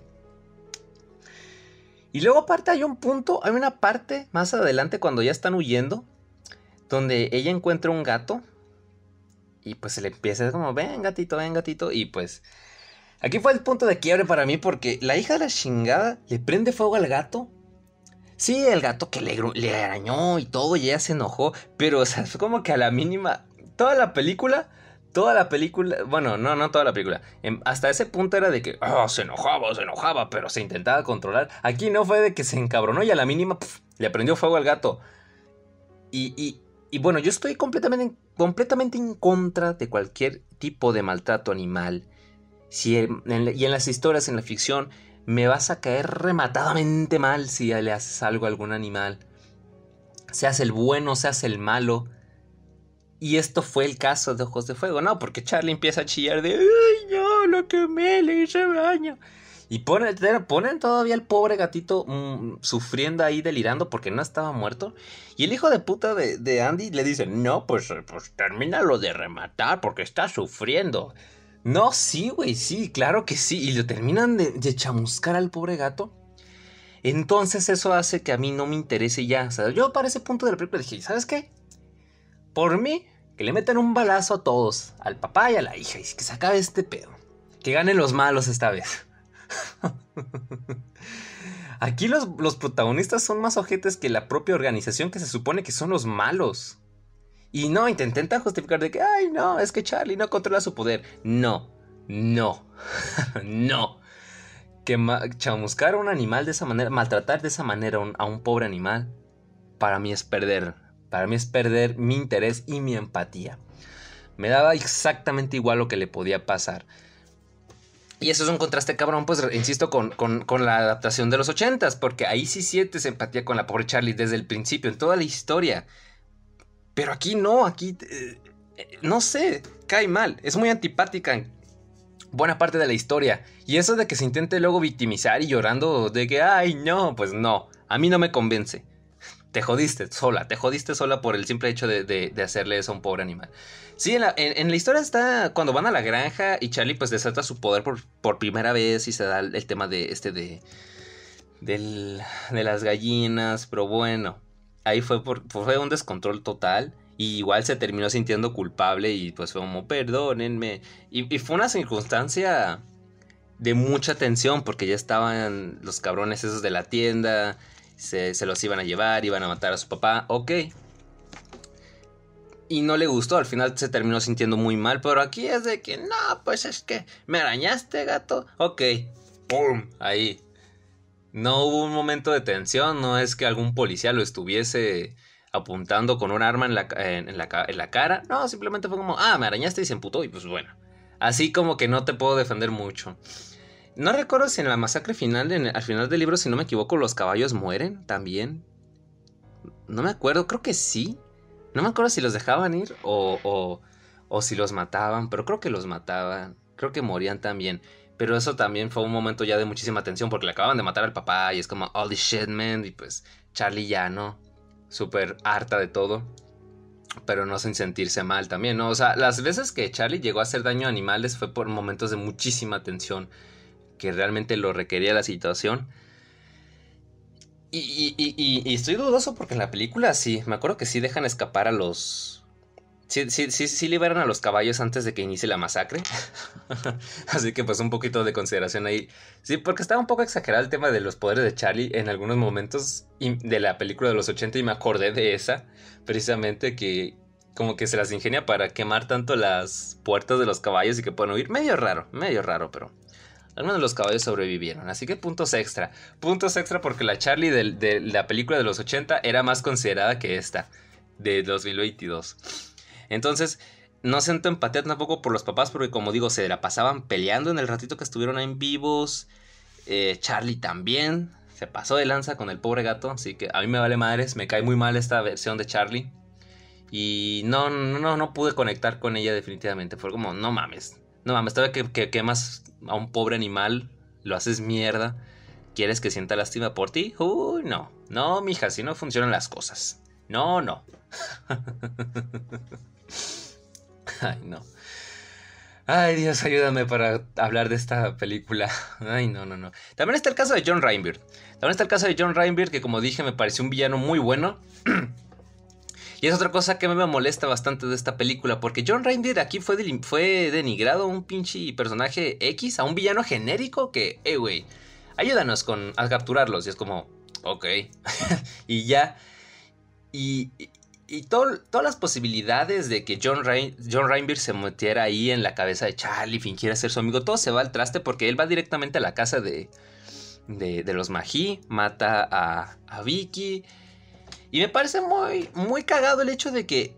Y luego aparte hay un punto, hay una parte más adelante cuando ya están huyendo, donde ella encuentra un gato y pues se le empieza como, ven gatito, ven gatito, y pues Aquí fue el punto de quiebre para mí porque la hija de la chingada le prende fuego al gato. Sí, el gato que le, le arañó y todo y ella se enojó, pero o sea, fue como que a la mínima, toda la película, toda la película, bueno, no, no toda la película, em, hasta ese punto era de que oh, se enojaba, se enojaba, pero se intentaba controlar. Aquí no fue de que se encabronó y a la mínima le prendió fuego al gato. Y, y, y bueno, yo estoy completamente, completamente en contra de cualquier tipo de maltrato animal y en las historias, en la ficción, me vas a caer rematadamente mal si le haces algo a algún animal. Seas el bueno, seas el malo. Y esto fue el caso de Ojos de Fuego, ¿no? Porque Charlie empieza a chillar de, ¡ay, no, lo que me le hice daño! Y ponen, ponen todavía al pobre gatito mm, sufriendo ahí, delirando porque no estaba muerto. Y el hijo de puta de, de Andy le dice, no, pues, pues termínalo de rematar porque está sufriendo. No, sí, güey, sí, claro que sí. Y lo terminan de, chamuscar al pobre gato. Entonces eso hace que a mí no me interese ya. O sea, yo para ese punto de la película dije, ¿sabes qué? Por mí, que le metan un balazo a todos, al papá y a la hija, y que se acabe este pedo. Que ganen los malos esta vez. *laughs* Aquí los, los protagonistas son más ojetes que la propia organización que se supone que son los malos. Y no, intenta justificar de que, ay, no, es que Charlie no controla su poder. No, no, *laughs* no. Que chamuscar a un animal de esa manera, maltratar de esa manera a un, pobre animal, para mí es perder. Para mí es perder mi interés y mi empatía. Me daba exactamente igual lo que le podía pasar. Y eso es un contraste cabrón, pues insisto, con, con, la adaptación de los ochentas, porque ahí sí sientes empatía con la pobre Charlie desde el principio, en toda la historia. Pero aquí no, aquí eh, no sé, cae mal, es muy antipática en buena parte de la historia. Y eso de que se intente luego victimizar y llorando de que, ay, no, pues no, a mí no me convence. Te jodiste sola, te jodiste sola por el simple hecho de, hacerle eso a un pobre animal. Sí, en la, historia está cuando van a la granja y Charlie pues desata su poder por, por primera vez y se da el, tema de este de, de las gallinas, pero bueno, ahí fue, por, fue un descontrol total. Y igual se terminó sintiendo culpable y pues fue como, perdónenme. Y, fue una circunstancia de mucha tensión porque ya estaban los cabrones esos de la tienda, se, se, los iban a llevar, iban a matar a su papá, ok. Y no le gustó, al final se terminó sintiendo muy mal, pero aquí es de que, no, pues es que me arañaste, gato, ok, ¡pum! Ahí, no hubo un momento de tensión, no es que algún policía lo estuviese apuntando con un arma en la, en, la, cara. No, simplemente fue como, ah, me arañaste y se emputó y pues bueno. Así como que no te puedo defender mucho. No recuerdo si en la masacre final, al final del libro, si no me equivoco, los caballos mueren también. No me acuerdo, creo que sí. No me acuerdo si los dejaban ir o, o, o si los mataban, pero creo que los mataban. Creo que morían también. Pero eso también fue un momento ya de muchísima tensión porque le acaban de matar al papá y es como, all this shit, man. Y pues Charlie ya, ¿no? Súper harta de todo. Pero no sin sentirse mal también, ¿no? O sea, las veces que Charlie llegó a hacer daño a animales fue por momentos de muchísima tensión que realmente lo requería la situación. Y, y, estoy dudoso porque en la película sí, me acuerdo que sí dejan escapar a los... Sí, sí, sí, sí liberan a los caballos antes de que inicie la masacre. *laughs* Así que pues un poquito de consideración ahí. Sí, porque estaba un poco exagerado el tema de los poderes de Charlie en algunos momentos de la película de los 80 y me acordé de esa, precisamente que como que se las ingenia para quemar tanto las puertas de los caballos y que puedan huir. Medio raro, medio raro, pero algunos de los caballos sobrevivieron, así que puntos extra. Puntos extra porque la Charlie de, la película de los 80 era más considerada que esta, de 2022. Entonces, no siento empatía tampoco por los papás porque como digo, se la pasaban peleando en el ratito que estuvieron en vivos. Eh, Charlie también se pasó de lanza con el pobre gato, así que a mí me vale madres, me cae muy mal esta versión de Charlie. Y no, no, no pude conectar con ella definitivamente. Fue como, no mames, no mames, todavía que, que quemas a un pobre animal, lo haces mierda. ¿Quieres que sienta lástima por ti? Uy, no. No, mija, así no funcionan las cosas. No, no. *laughs* *laughs* Ay, no. Ay, Dios, ayúdame para hablar de esta película. Ay, no, no, no. También está el caso de John Reinbeard. También está el caso de John Reinbeard, que como dije, me pareció un villano muy bueno. *clears throat* Y es otra cosa que me molesta bastante de esta película, porque John Reindeer aquí fue, fue denigrado un pinche personaje X, a un villano genérico que, eh, güey, ayúdanos con, a capturarlos. Y es como, ok. *laughs* y ya. Y, y, todas las posibilidades de que John, John Reinbeer se metiera ahí en la cabeza de Charlie, fingiera ser su amigo, todo se va al traste porque él va directamente a la casa de, de, los Magí, mata a, a Vicky y me parece muy, muy cagado el hecho de que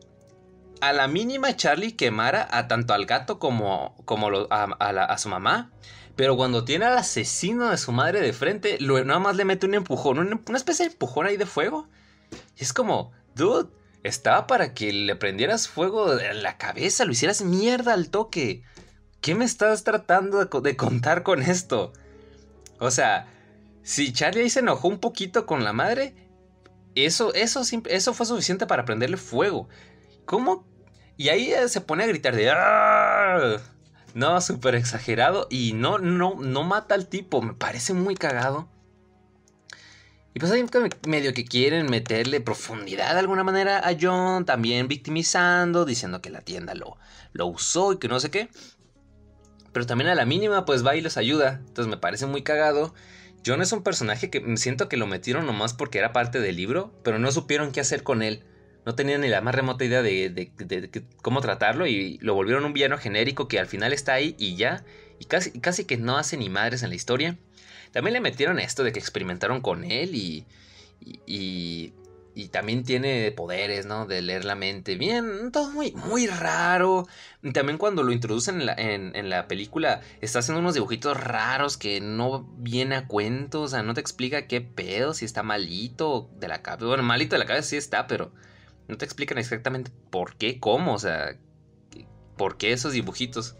a la mínima Charlie quemara a tanto al gato como, como a, su mamá. Pero cuando tiene al asesino de su madre de frente, nada más le mete un empujón, una especie de empujón ahí de fuego. Y es como, dude, estaba para que le prendieras fuego en la cabeza, lo hicieras mierda al toque. ¿Qué me estás tratando de, contar con esto? O sea, si Charlie ahí se enojó un poquito con la madre, eso, eso, eso fue suficiente para prenderle fuego. ¿Cómo? Y ahí se pone a gritar de... ¡Ah! No, súper exagerado. Y no, no, no mata al tipo. Me parece muy cagado. Y pues ahí medio que quieren meterle profundidad de alguna manera a John, también victimizando, diciendo que la tienda lo, lo usó y que no sé qué. Pero también a la mínima pues va y les ayuda. Entonces me parece muy cagado. John es un personaje que siento que lo metieron nomás porque era parte del libro, pero no supieron qué hacer con él. No tenían ni la más remota idea de, cómo tratarlo y lo volvieron un villano genérico que al final está ahí y ya. Y casi, casi que no hace ni madres en la historia. También le metieron esto de que experimentaron con él y, y y también tiene poderes, ¿no? De leer la mente. Bien, todo muy, muy raro. También cuando lo introducen en la, en, la, película, está haciendo unos dibujitos raros que no viene a cuento. O sea, no te explica qué pedo, si está malito de la cabeza. Bueno, malito de la cabeza sí está, pero no te explican exactamente por qué, cómo, o sea, por qué esos dibujitos.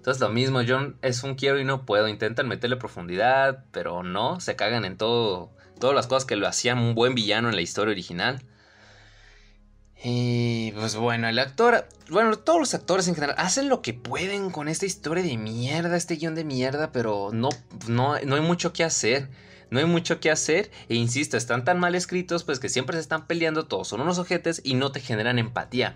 Entonces lo mismo, John es un quiero y no puedo. Intentan meterle profundidad, pero no, se cagan en todo todas las cosas que lo hacían un buen villano en la historia original. Y pues bueno, el actor, bueno, todos los actores en general hacen lo que pueden con esta historia de mierda, este guion de mierda, pero no, no, no hay mucho que hacer. No hay mucho que hacer e insisto, están tan mal escritos pues que siempre se están peleando, todos son unos ojetes y no te generan empatía.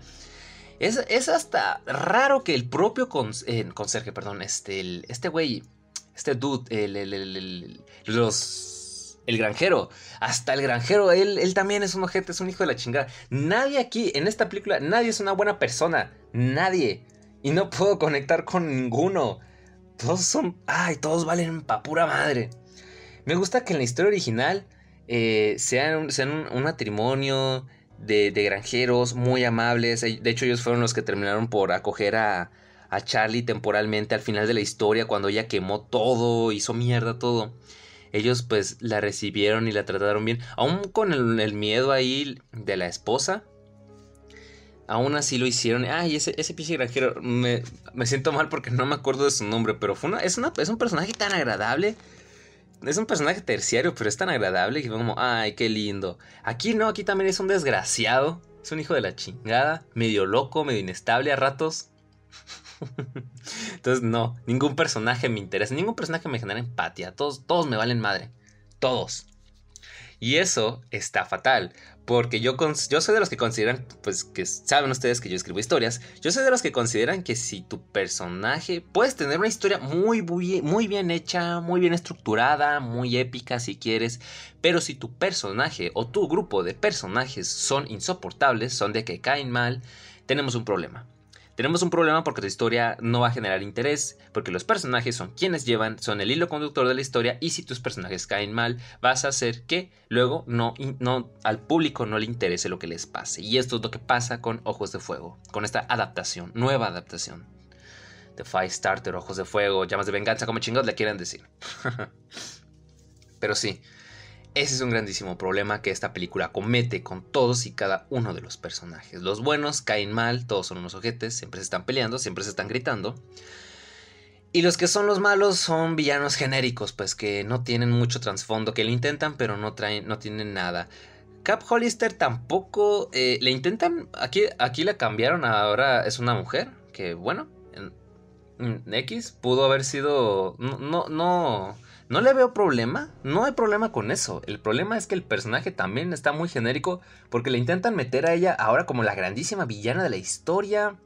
Es, es hasta raro que el propio eh, conserje, perdón, este, este güey, este dude, el, los el granjero. Hasta el granjero, él, él también es un ojete, es un hijo de la chingada. Nadie aquí, en esta película, nadie es una buena persona. Nadie. Y no puedo conectar con ninguno. Todos son... Ay, todos valen pa' pura madre. Me gusta que en la historia original eh, sean un, matrimonio de, granjeros muy amables. De hecho, ellos fueron los que terminaron por acoger a, a Charlie temporalmente al final de la historia, cuando ella quemó todo, hizo mierda todo ellos pues la recibieron y la trataron bien, aún con el, miedo ahí de la esposa, aún así lo hicieron. Ay, ese, ese pinche granjero, me, me, siento mal porque no me acuerdo de su nombre, pero fue es, una, es un personaje tan agradable. Es un personaje terciario, pero es tan agradable que como, ay, qué lindo. Aquí no, aquí también es un desgraciado. Es un hijo de la chingada, medio loco, medio inestable a ratos. *laughs* Entonces, no, ningún personaje me interesa, ningún personaje me genera empatía. Todos, todos me valen madre. Todos. Y eso está fatal, porque yo, soy de los que consideran, pues que saben ustedes que yo escribo historias, yo soy de los que consideran que si tu personaje, puedes tener una historia muy, muy bien hecha, muy bien estructurada, muy épica si quieres, pero si tu personaje o tu grupo de personajes son insoportables, son de que caen mal, tenemos un problema. Tenemos un problema porque tu historia no va a generar interés, porque los personajes son quienes llevan, son el hilo conductor de la historia y si tus personajes caen mal, vas a hacer que luego no, no al público no le interese lo que les pase. Y esto es lo que pasa con Ojos de Fuego, con esta adaptación, nueva adaptación. The Five Starter, Ojos de Fuego, Llamas de Venganza, como chingados le quieren decir. *laughs* Pero sí, ese es un grandísimo problema que esta película comete con todos y cada uno de los personajes. Los buenos caen mal, todos son unos ojetes, siempre se están peleando, siempre se están gritando. Y los que son los malos son villanos genéricos, pues que no tienen mucho trasfondo, que lo intentan pero no, traen, no tienen nada. Cap Hollister tampoco eh, le intentan, aquí, aquí la cambiaron, ahora es una mujer, que bueno, en, X pudo haber sido, no, no, no no le veo problema, no hay problema con eso. El problema es que el personaje también está muy genérico porque le intentan meter a ella ahora como la grandísima villana de la historia.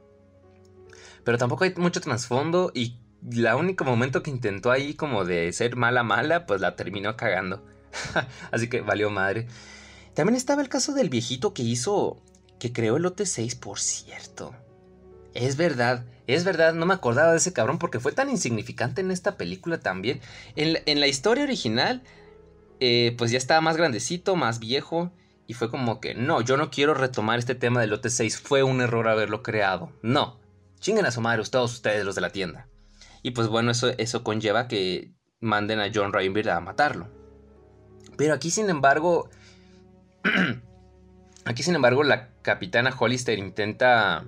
Pero tampoco hay mucho trasfondo y la único momento que intentó ahí como de ser mala mala, pues la terminó cagando. *laughs* Así que valió madre. También estaba el caso del viejito que hizo, que creó el OT6, por cierto. Es verdad, es verdad, no me acordaba de ese cabrón porque fue tan insignificante en esta película también. En, la historia original, eh, pues ya estaba más grandecito, más viejo. Y fue como que, no, yo no quiero retomar este tema del lote 6. Fue un error haberlo creado. No. Chinguen a su madre, todos ustedes, los de la tienda. Y pues bueno, eso, eso conlleva que manden a John Rainbeard a matarlo. Pero aquí, sin embargo. *clears throat* aquí, sin embargo, la capitana Hollister intenta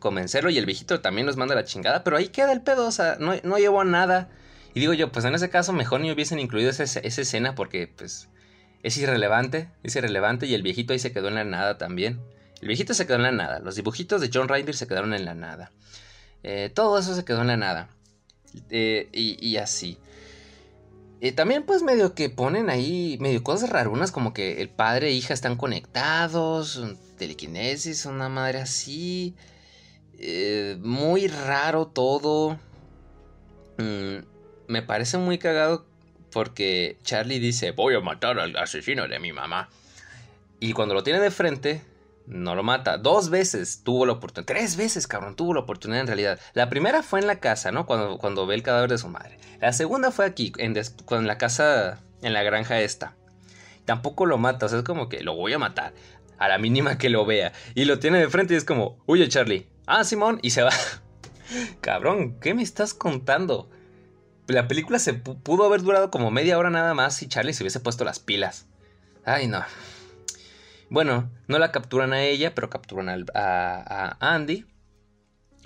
convencerlo y el viejito también nos manda la chingada, pero ahí queda el pedo, o sea, no, no llevó a nada. Y digo yo, pues en ese caso mejor ni hubiesen incluido esa, esa escena porque pues es irrelevante, es irrelevante y el viejito ahí se quedó en la nada también. El viejito se quedó en la nada, los dibujitos de John Ryder se quedaron en la nada. Eh, todo eso se quedó en la nada. Eh, y, así. Eh, también pues medio que ponen ahí medio cosas rarunas como que el padre e hija están conectados, telequinesis, una madre así. Eh, muy raro todo. Mm, me parece muy cagado porque Charlie dice, voy a matar al asesino de mi mamá. Y cuando lo tiene de frente, no lo mata. Dos veces tuvo la oportunidad. Tres veces, cabrón, tuvo la oportunidad en realidad. La primera fue en la casa, ¿no? Cuando, cuando ve el cadáver de su madre. La segunda fue aquí, en, la casa, en la granja esta. Tampoco lo mata, o sea, es como que lo voy a matar. A la mínima que lo vea. Y lo tiene de frente y es como, huye Charlie, ah, Simón, y se va. *laughs* Cabrón, ¿qué me estás contando? La película se pudo haber durado como media hora nada más si Charlie se hubiese puesto las pilas. Ay, no. Bueno, no la capturan a ella, pero capturan a, Andy.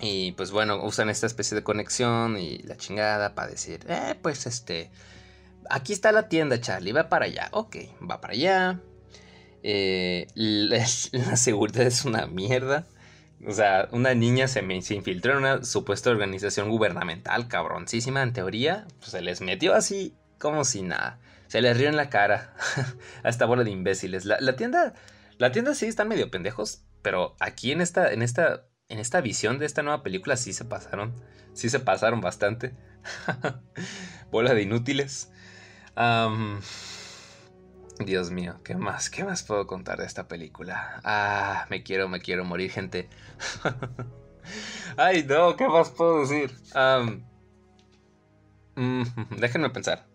Y pues bueno, usan esta especie de conexión y la chingada para decir, eh, pues este, aquí está la tienda, Charlie, va para allá. Ok, va para allá. Eh, *laughs* la seguridad es una mierda. O sea, una niña se, me, infiltró en una supuesta organización gubernamental, cabroncísima en teoría. Pues se les metió así como si nada. Se les rió en la cara *laughs* a esta bola de imbéciles. La, tienda, la tienda sí están medio pendejos, pero aquí en esta, en esta, en esta visión de esta nueva película sí se pasaron, sí se pasaron bastante. *laughs* bola de inútiles. Dios mío, ¿qué más? ¿Qué más puedo contar de esta película? Ah, me quiero, me quiero morir, gente. *laughs* Ay, no, ¿qué más puedo decir? Mm, *laughs* déjenme pensar.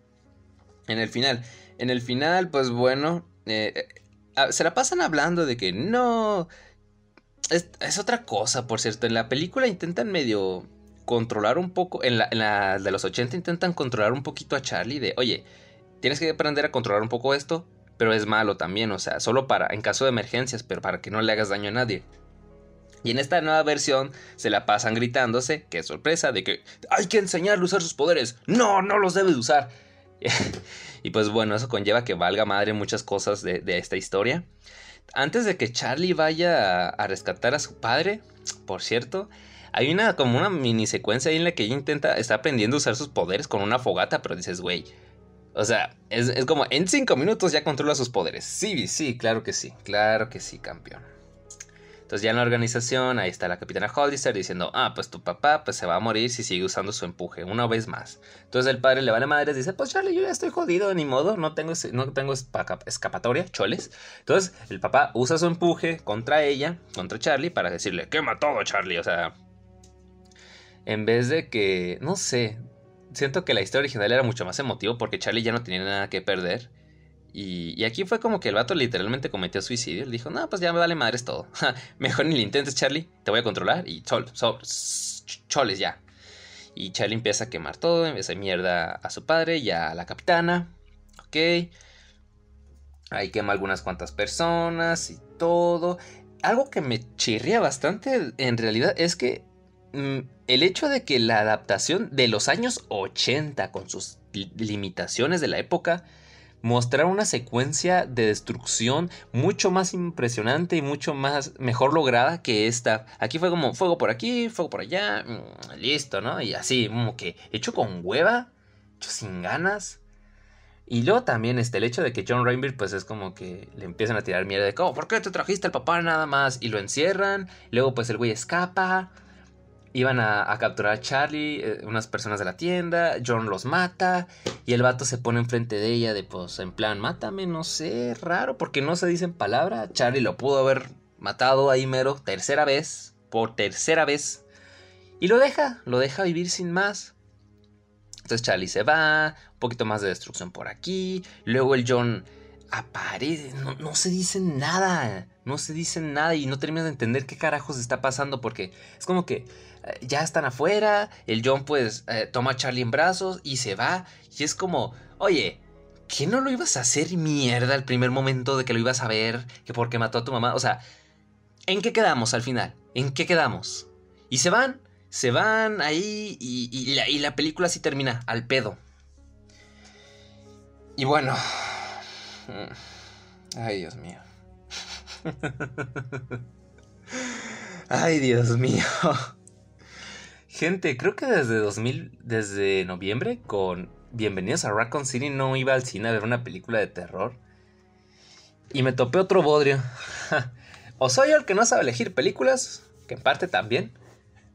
En el final. En el final, pues bueno. Eh, eh, ah, se la pasan hablando de que no. Es, otra cosa, por cierto. En la película intentan medio controlar un poco. En la de los 80 intentan controlar un poquito a Charlie. De, oye, tienes que aprender a controlar un poco esto, pero es malo también, o sea, solo para, en caso de emergencias, pero para que no le hagas daño a nadie. Y en esta nueva versión se la pasan gritándose, qué sorpresa, de que hay que enseñarle a usar sus poderes. No, no los debe de usar. *laughs* y pues bueno, eso conlleva que valga madre muchas cosas de, esta historia. Antes de que Charlie vaya a, rescatar a su padre, por cierto, hay una como una mini secuencia ahí en la que ella intenta, está aprendiendo a usar sus poderes con una fogata, pero dices, güey, o sea, es, es como en cinco minutos ya controla sus poderes. Sí, sí, claro que sí, claro que sí, campeón. Entonces ya en la organización, ahí está la capitana Hollister diciendo, ah, pues tu papá pues se va a morir si sigue usando su empuje una vez más. Entonces el padre le vale madres, dice, pues Charlie, yo ya estoy jodido, ni modo, no tengo, no tengo escapatoria, choles. Entonces el papá usa su empuje contra ella, contra Charlie, para decirle, quema todo Charlie, o sea... En vez de que, no sé, siento que la historia original era mucho más emotivo porque Charlie ya no tenía nada que perder y, aquí fue como que el vato literalmente cometió suicidio. Le dijo, no, pues ya me vale madres todo. *laughs* Mejor ni lo intentes, Charlie. Te voy a controlar. Y chol, choles ya. Y Charlie empieza a quemar todo. Empieza a mierda a su padre y a la capitana. Ok. Ahí quema algunas cuantas personas y todo. Algo que me chirría bastante en realidad es que mm, el hecho de que la adaptación de los años 80 con sus limitaciones de la época mostrar una secuencia de destrucción mucho más impresionante y mucho más mejor lograda que esta. Aquí fue como fuego por aquí, fuego por allá, mm, listo, ¿no? Y así, como que hecho con hueva, hecho sin ganas. Y luego también este, el hecho de que John Rainbeard pues es como que le empiezan a tirar mierda de cómo, ¿por qué te trajiste al papá nada más? Y lo encierran, luego pues el güey escapa iban a, capturar a Charlie, eh, unas personas de la tienda, John los mata y el vato se pone enfrente de ella de pues en plan, mátame, no sé, raro, porque no se dicen palabra, Charlie lo pudo haber matado ahí mero, tercera vez, por tercera vez, y lo deja, lo deja vivir sin más. Entonces Charlie se va, un poquito más de destrucción por aquí, luego el John aparece, no, se dice nada, no se dice nada y no terminas de entender qué carajos está pasando porque es como que ya están afuera, el John pues eh, toma a Charlie en brazos y se va. Y es como, oye, ¿qué no lo ibas a hacer mierda el primer momento de que lo ibas a ver? Que porque mató a tu mamá. O sea, ¿en qué quedamos al final? ¿En qué quedamos? Y se van, se van ahí y, la, y la película así termina, al pedo. Y bueno. Ay, Dios mío. *laughs* Ay, Dios mío. Gente, creo que desde 2000, desde noviembre, con Bienvenidos a Raccoon City, no iba al cine a ver una película de terror. Y me topé otro bodrio. *laughs* o soy yo el que no sabe elegir películas, que en parte también.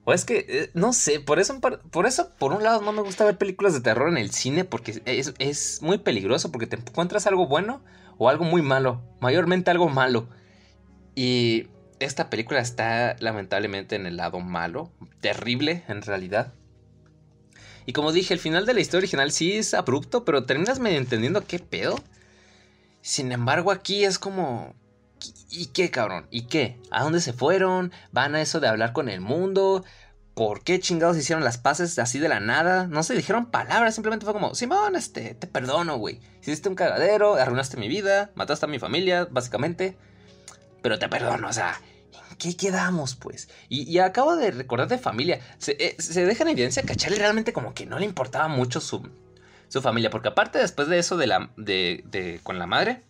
O es que, eh, no sé, por eso, por eso, por un lado, no me gusta ver películas de terror en el cine, porque es, es muy peligroso, porque te encuentras algo bueno o algo muy malo, mayormente algo malo. Y esta película está lamentablemente en el lado malo, terrible en realidad. Y como dije, el final de la historia original sí es abrupto, pero terminas medio entendiendo qué pedo. Sin embargo, aquí es como... ¿Y qué, cabrón? ¿Y qué? ¿A dónde se fueron? ¿Van a eso de hablar con el mundo? ¿Por qué chingados hicieron las paces así de la nada? No se dijeron palabras, simplemente fue como, Simón, este, te perdono, güey. Hiciste un cagadero, arruinaste mi vida, mataste a mi familia, básicamente pero te perdono, o sea, ¿en qué quedamos, pues? Y, acabo de recordar de familia, eh, se, deja en evidencia que a Charlie realmente como que no le importaba mucho su, su familia, porque aparte después de eso de la, de, con la madre,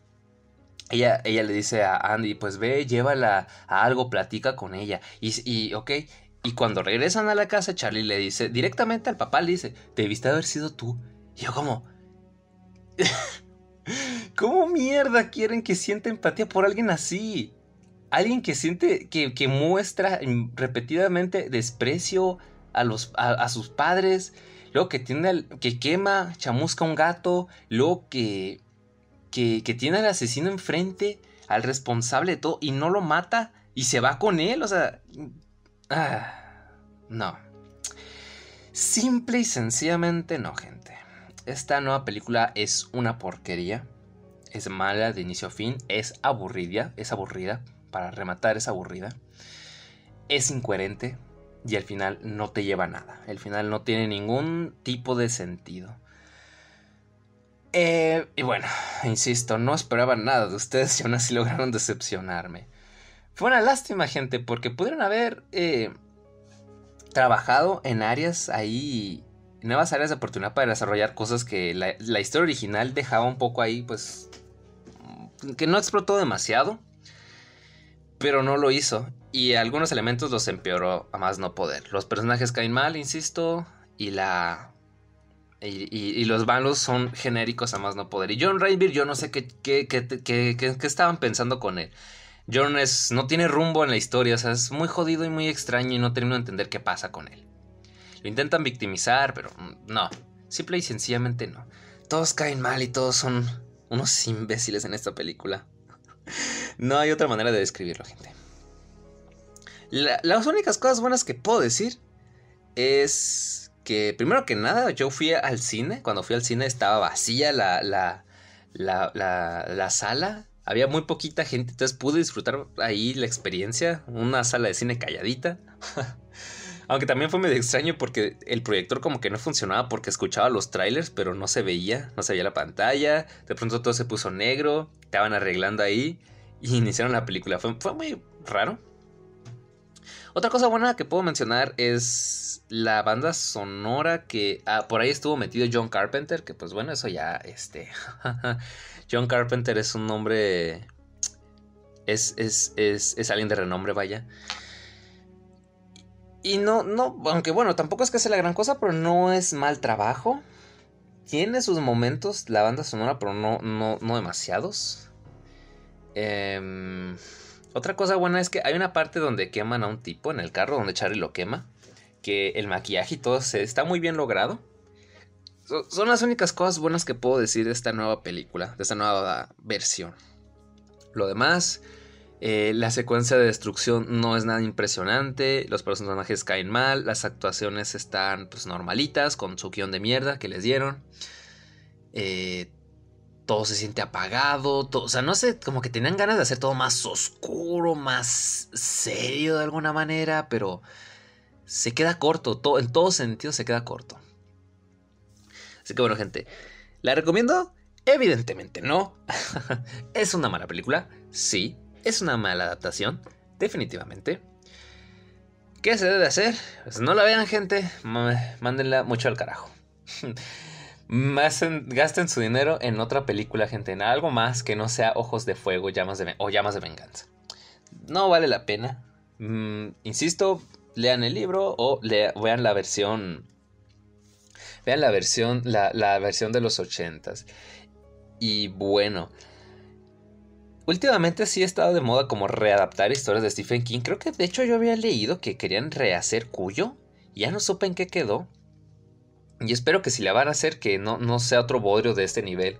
ella, ella le dice a Andy, pues ve, llévala a algo, platica con ella, y, y ok, y cuando regresan a la casa, Charlie le dice, directamente al papá le dice, debiste haber sido tú. Y yo como... *laughs* ¿Cómo mierda quieren que sienta empatía por alguien así? Alguien que siente, que, muestra repetidamente desprecio a, los, a, sus padres, luego que tiene, que quema, chamusca un gato, luego que, que, tiene al asesino enfrente, al responsable de todo, y no lo mata, y se va con él, o sea, ah, no. Simple y sencillamente no, gente. Esta nueva película es una porquería. Es mala de inicio a fin. Es aburrida. Es aburrida para rematar es aburrida, es incoherente y al final no te lleva nada. El final no tiene ningún tipo de sentido. Eh, y bueno, insisto, no esperaba nada de ustedes y aún así lograron decepcionarme. Fue una lástima, gente, porque pudieron haber eh, trabajado en áreas ahí, nuevas áreas de oportunidad para desarrollar cosas que la historia original dejaba un poco ahí, pues, que no explotó demasiado, pero no lo hizo. Y algunos elementos los empeoró a más no poder. Los personajes caen mal, insisto, y la y, los malos son genéricos a más no poder. Y John Rainbeer, yo no sé qué, qué, qué, qué, estaban pensando con él. John es, no tiene rumbo en la historia, o sea, es muy jodido y muy extraño y no termino de entender qué pasa con él. Lo intentan victimizar, pero no, simple y sencillamente no. Todos caen mal y todos son unos imbéciles en esta película. No hay otra manera de describirlo, gente. las únicas cosas buenas que puedo decir es que primero que nada yo fui al cine, cuando fui al cine estaba vacía la, la, la, la, sala, había muy poquita gente, entonces pude disfrutar ahí la experiencia, una sala de cine calladita. *laughs* Aunque también fue medio extraño porque el proyector como que no funcionaba porque escuchaba los trailers, pero no se veía, no se veía la pantalla. De pronto todo se puso negro, estaban arreglando ahí y iniciaron la película. Fue, fue muy raro. Otra cosa buena que puedo mencionar es la banda sonora que ah, por ahí estuvo metido John Carpenter, que pues bueno, eso ya, este, *laughs* John Carpenter es un nombre, es, es, es, es alguien de renombre, vaya. Y no, no, aunque bueno, tampoco es que sea la gran cosa, pero no es mal trabajo. Tiene sus momentos la banda sonora, pero no, no, no demasiados. Eh, otra cosa buena es que hay una parte donde queman a un tipo en el carro, donde Charlie lo quema. Que el maquillaje y todo se, está muy bien logrado. son las únicas cosas buenas que puedo decir de esta nueva película, de esta nueva versión. Lo demás, eh, la secuencia de destrucción no es nada impresionante, los personajes caen mal, las actuaciones están pues normalitas con su guion de mierda que les dieron. Eh, todo se siente apagado, o sea, no sé, como que tenían ganas de hacer todo más oscuro, más serio de alguna manera, pero se queda corto, en todo sentido se queda corto. Así que bueno, gente, ¿la recomiendo? Evidentemente no. *laughs* ¿Es una mala película? Sí. ¿Es una mala adaptación? Definitivamente. ¿Qué se debe hacer? Pues no la vean, gente. Mándenla mucho al carajo. *laughs* gasten su dinero en otra película, gente, en algo más que no sea Ojos de Fuego llamas o Llamas de Venganza. No vale la pena. Mm, insisto, lean el libro o vean la versión. Vean la versión, la versión de los ochentas. Y bueno. Últimamente sí ha estado de moda como readaptar historias de Stephen King. Creo que de hecho yo había leído que querían rehacer Cuyo. Ya no supe en qué quedó. Y espero que si la van a hacer, que no, no sea otro bodrio de este nivel.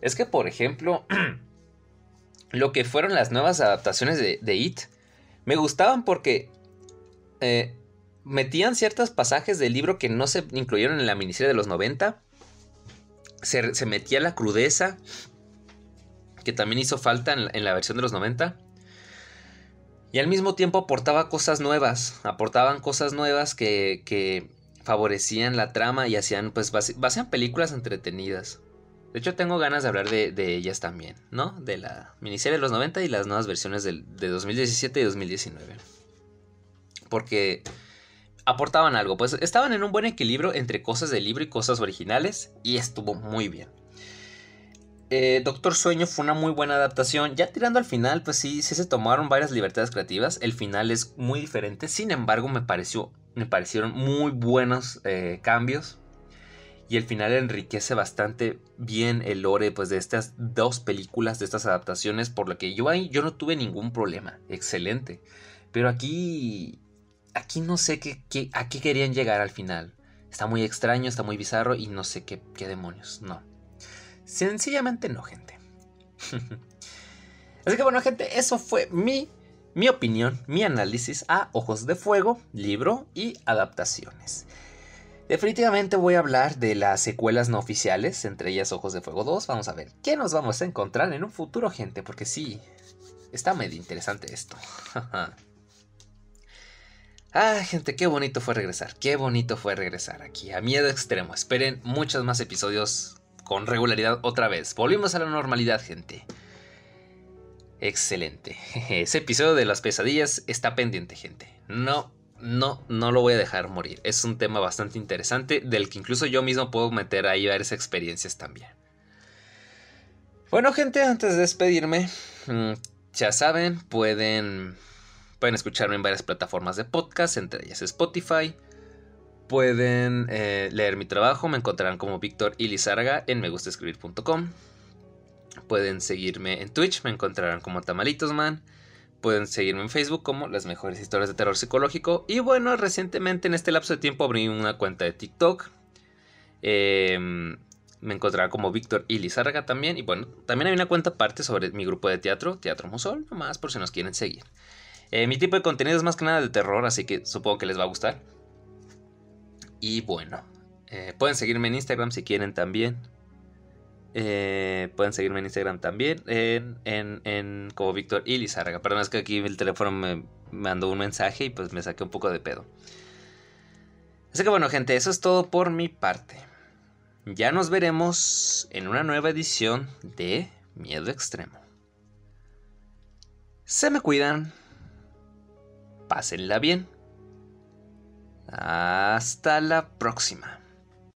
Es que, por ejemplo, *clears throat* lo que fueron las nuevas adaptaciones de, It, me gustaban porque eh, metían ciertos pasajes del libro que no se incluyeron en la miniserie de los 90. Se, se metía la crudeza, que también hizo falta en, la versión de los 90. Y al mismo tiempo aportaba cosas nuevas, aportaban cosas nuevas que, que favorecían la trama y hacían, pues, hacían películas entretenidas. De hecho, tengo ganas de hablar de, ellas también, ¿no? De la miniserie de los 90 y las nuevas versiones de 2017 y 2019. Porque aportaban algo, pues estaban en un buen equilibrio entre cosas del libro y cosas originales y estuvo muy bien. Eh, Doctor Sueño fue una muy buena adaptación. Ya tirando al final, pues sí, sí se tomaron varias libertades creativas. El final es muy diferente. Sin embargo, me pareció me parecieron muy buenos eh, cambios. Y el final enriquece bastante bien el lore pues, de estas dos películas, de estas adaptaciones, por lo que yo ahí yo no tuve ningún problema. Excelente. Pero aquí. Aquí no sé qué, a qué querían llegar al final. Está muy extraño, está muy bizarro y no sé qué, qué demonios. No. Sencillamente no, gente. *laughs* Así que bueno, gente, eso fue mi mi opinión, mi análisis a Ojos de Fuego, libro y adaptaciones. Definitivamente voy a hablar de las secuelas no oficiales, entre ellas Ojos de Fuego 2. Vamos a ver qué nos vamos a encontrar en un futuro, gente, porque sí, está medio interesante esto. *laughs* ah, gente, qué bonito fue regresar, qué bonito fue regresar aquí a Miedo Extremo. Esperen muchos más episodios con regularidad otra vez. Volvimos a la normalidad, gente. Excelente. *laughs* Ese episodio de las pesadillas está pendiente, gente. No, no, no lo voy a dejar morir. Es un tema bastante interesante del que incluso yo mismo puedo meter ahí varias experiencias también. Bueno, gente, antes de despedirme, mm, ya saben, pueden, pueden escucharme en varias plataformas de podcast, entre ellas Spotify. Pueden eh, leer mi trabajo, me encontrarán como Víctor Ilizarga en megustescribir.com. Pueden seguirme en Twitch, me encontrarán como Tamalitosman. Pueden seguirme en Facebook como Las Mejores Historias de Terror Psicológico. Y bueno, recientemente en este lapso de tiempo abrí una cuenta de TikTok. Em, me encontrarán como Víctor Ilizarga también. Y bueno, también hay una cuenta aparte sobre mi grupo de teatro, Teatro Musol, nomás por si nos quieren seguir. Eh, mi tipo de contenido es más que nada de terror, así que supongo que les va a gustar. Y bueno, eh, pueden seguirme en Instagram si quieren también. Eh, pueden seguirme en Instagram también en, en, como Víctor y Lizárraga. Perdón, es que aquí el teléfono me mandó un mensaje y pues me saqué un poco de pedo. Así que bueno, gente, eso es todo por mi parte. Ya nos veremos en una nueva edición de Miedo Extremo. Se me cuidan. Pásenla bien. Hasta la próxima.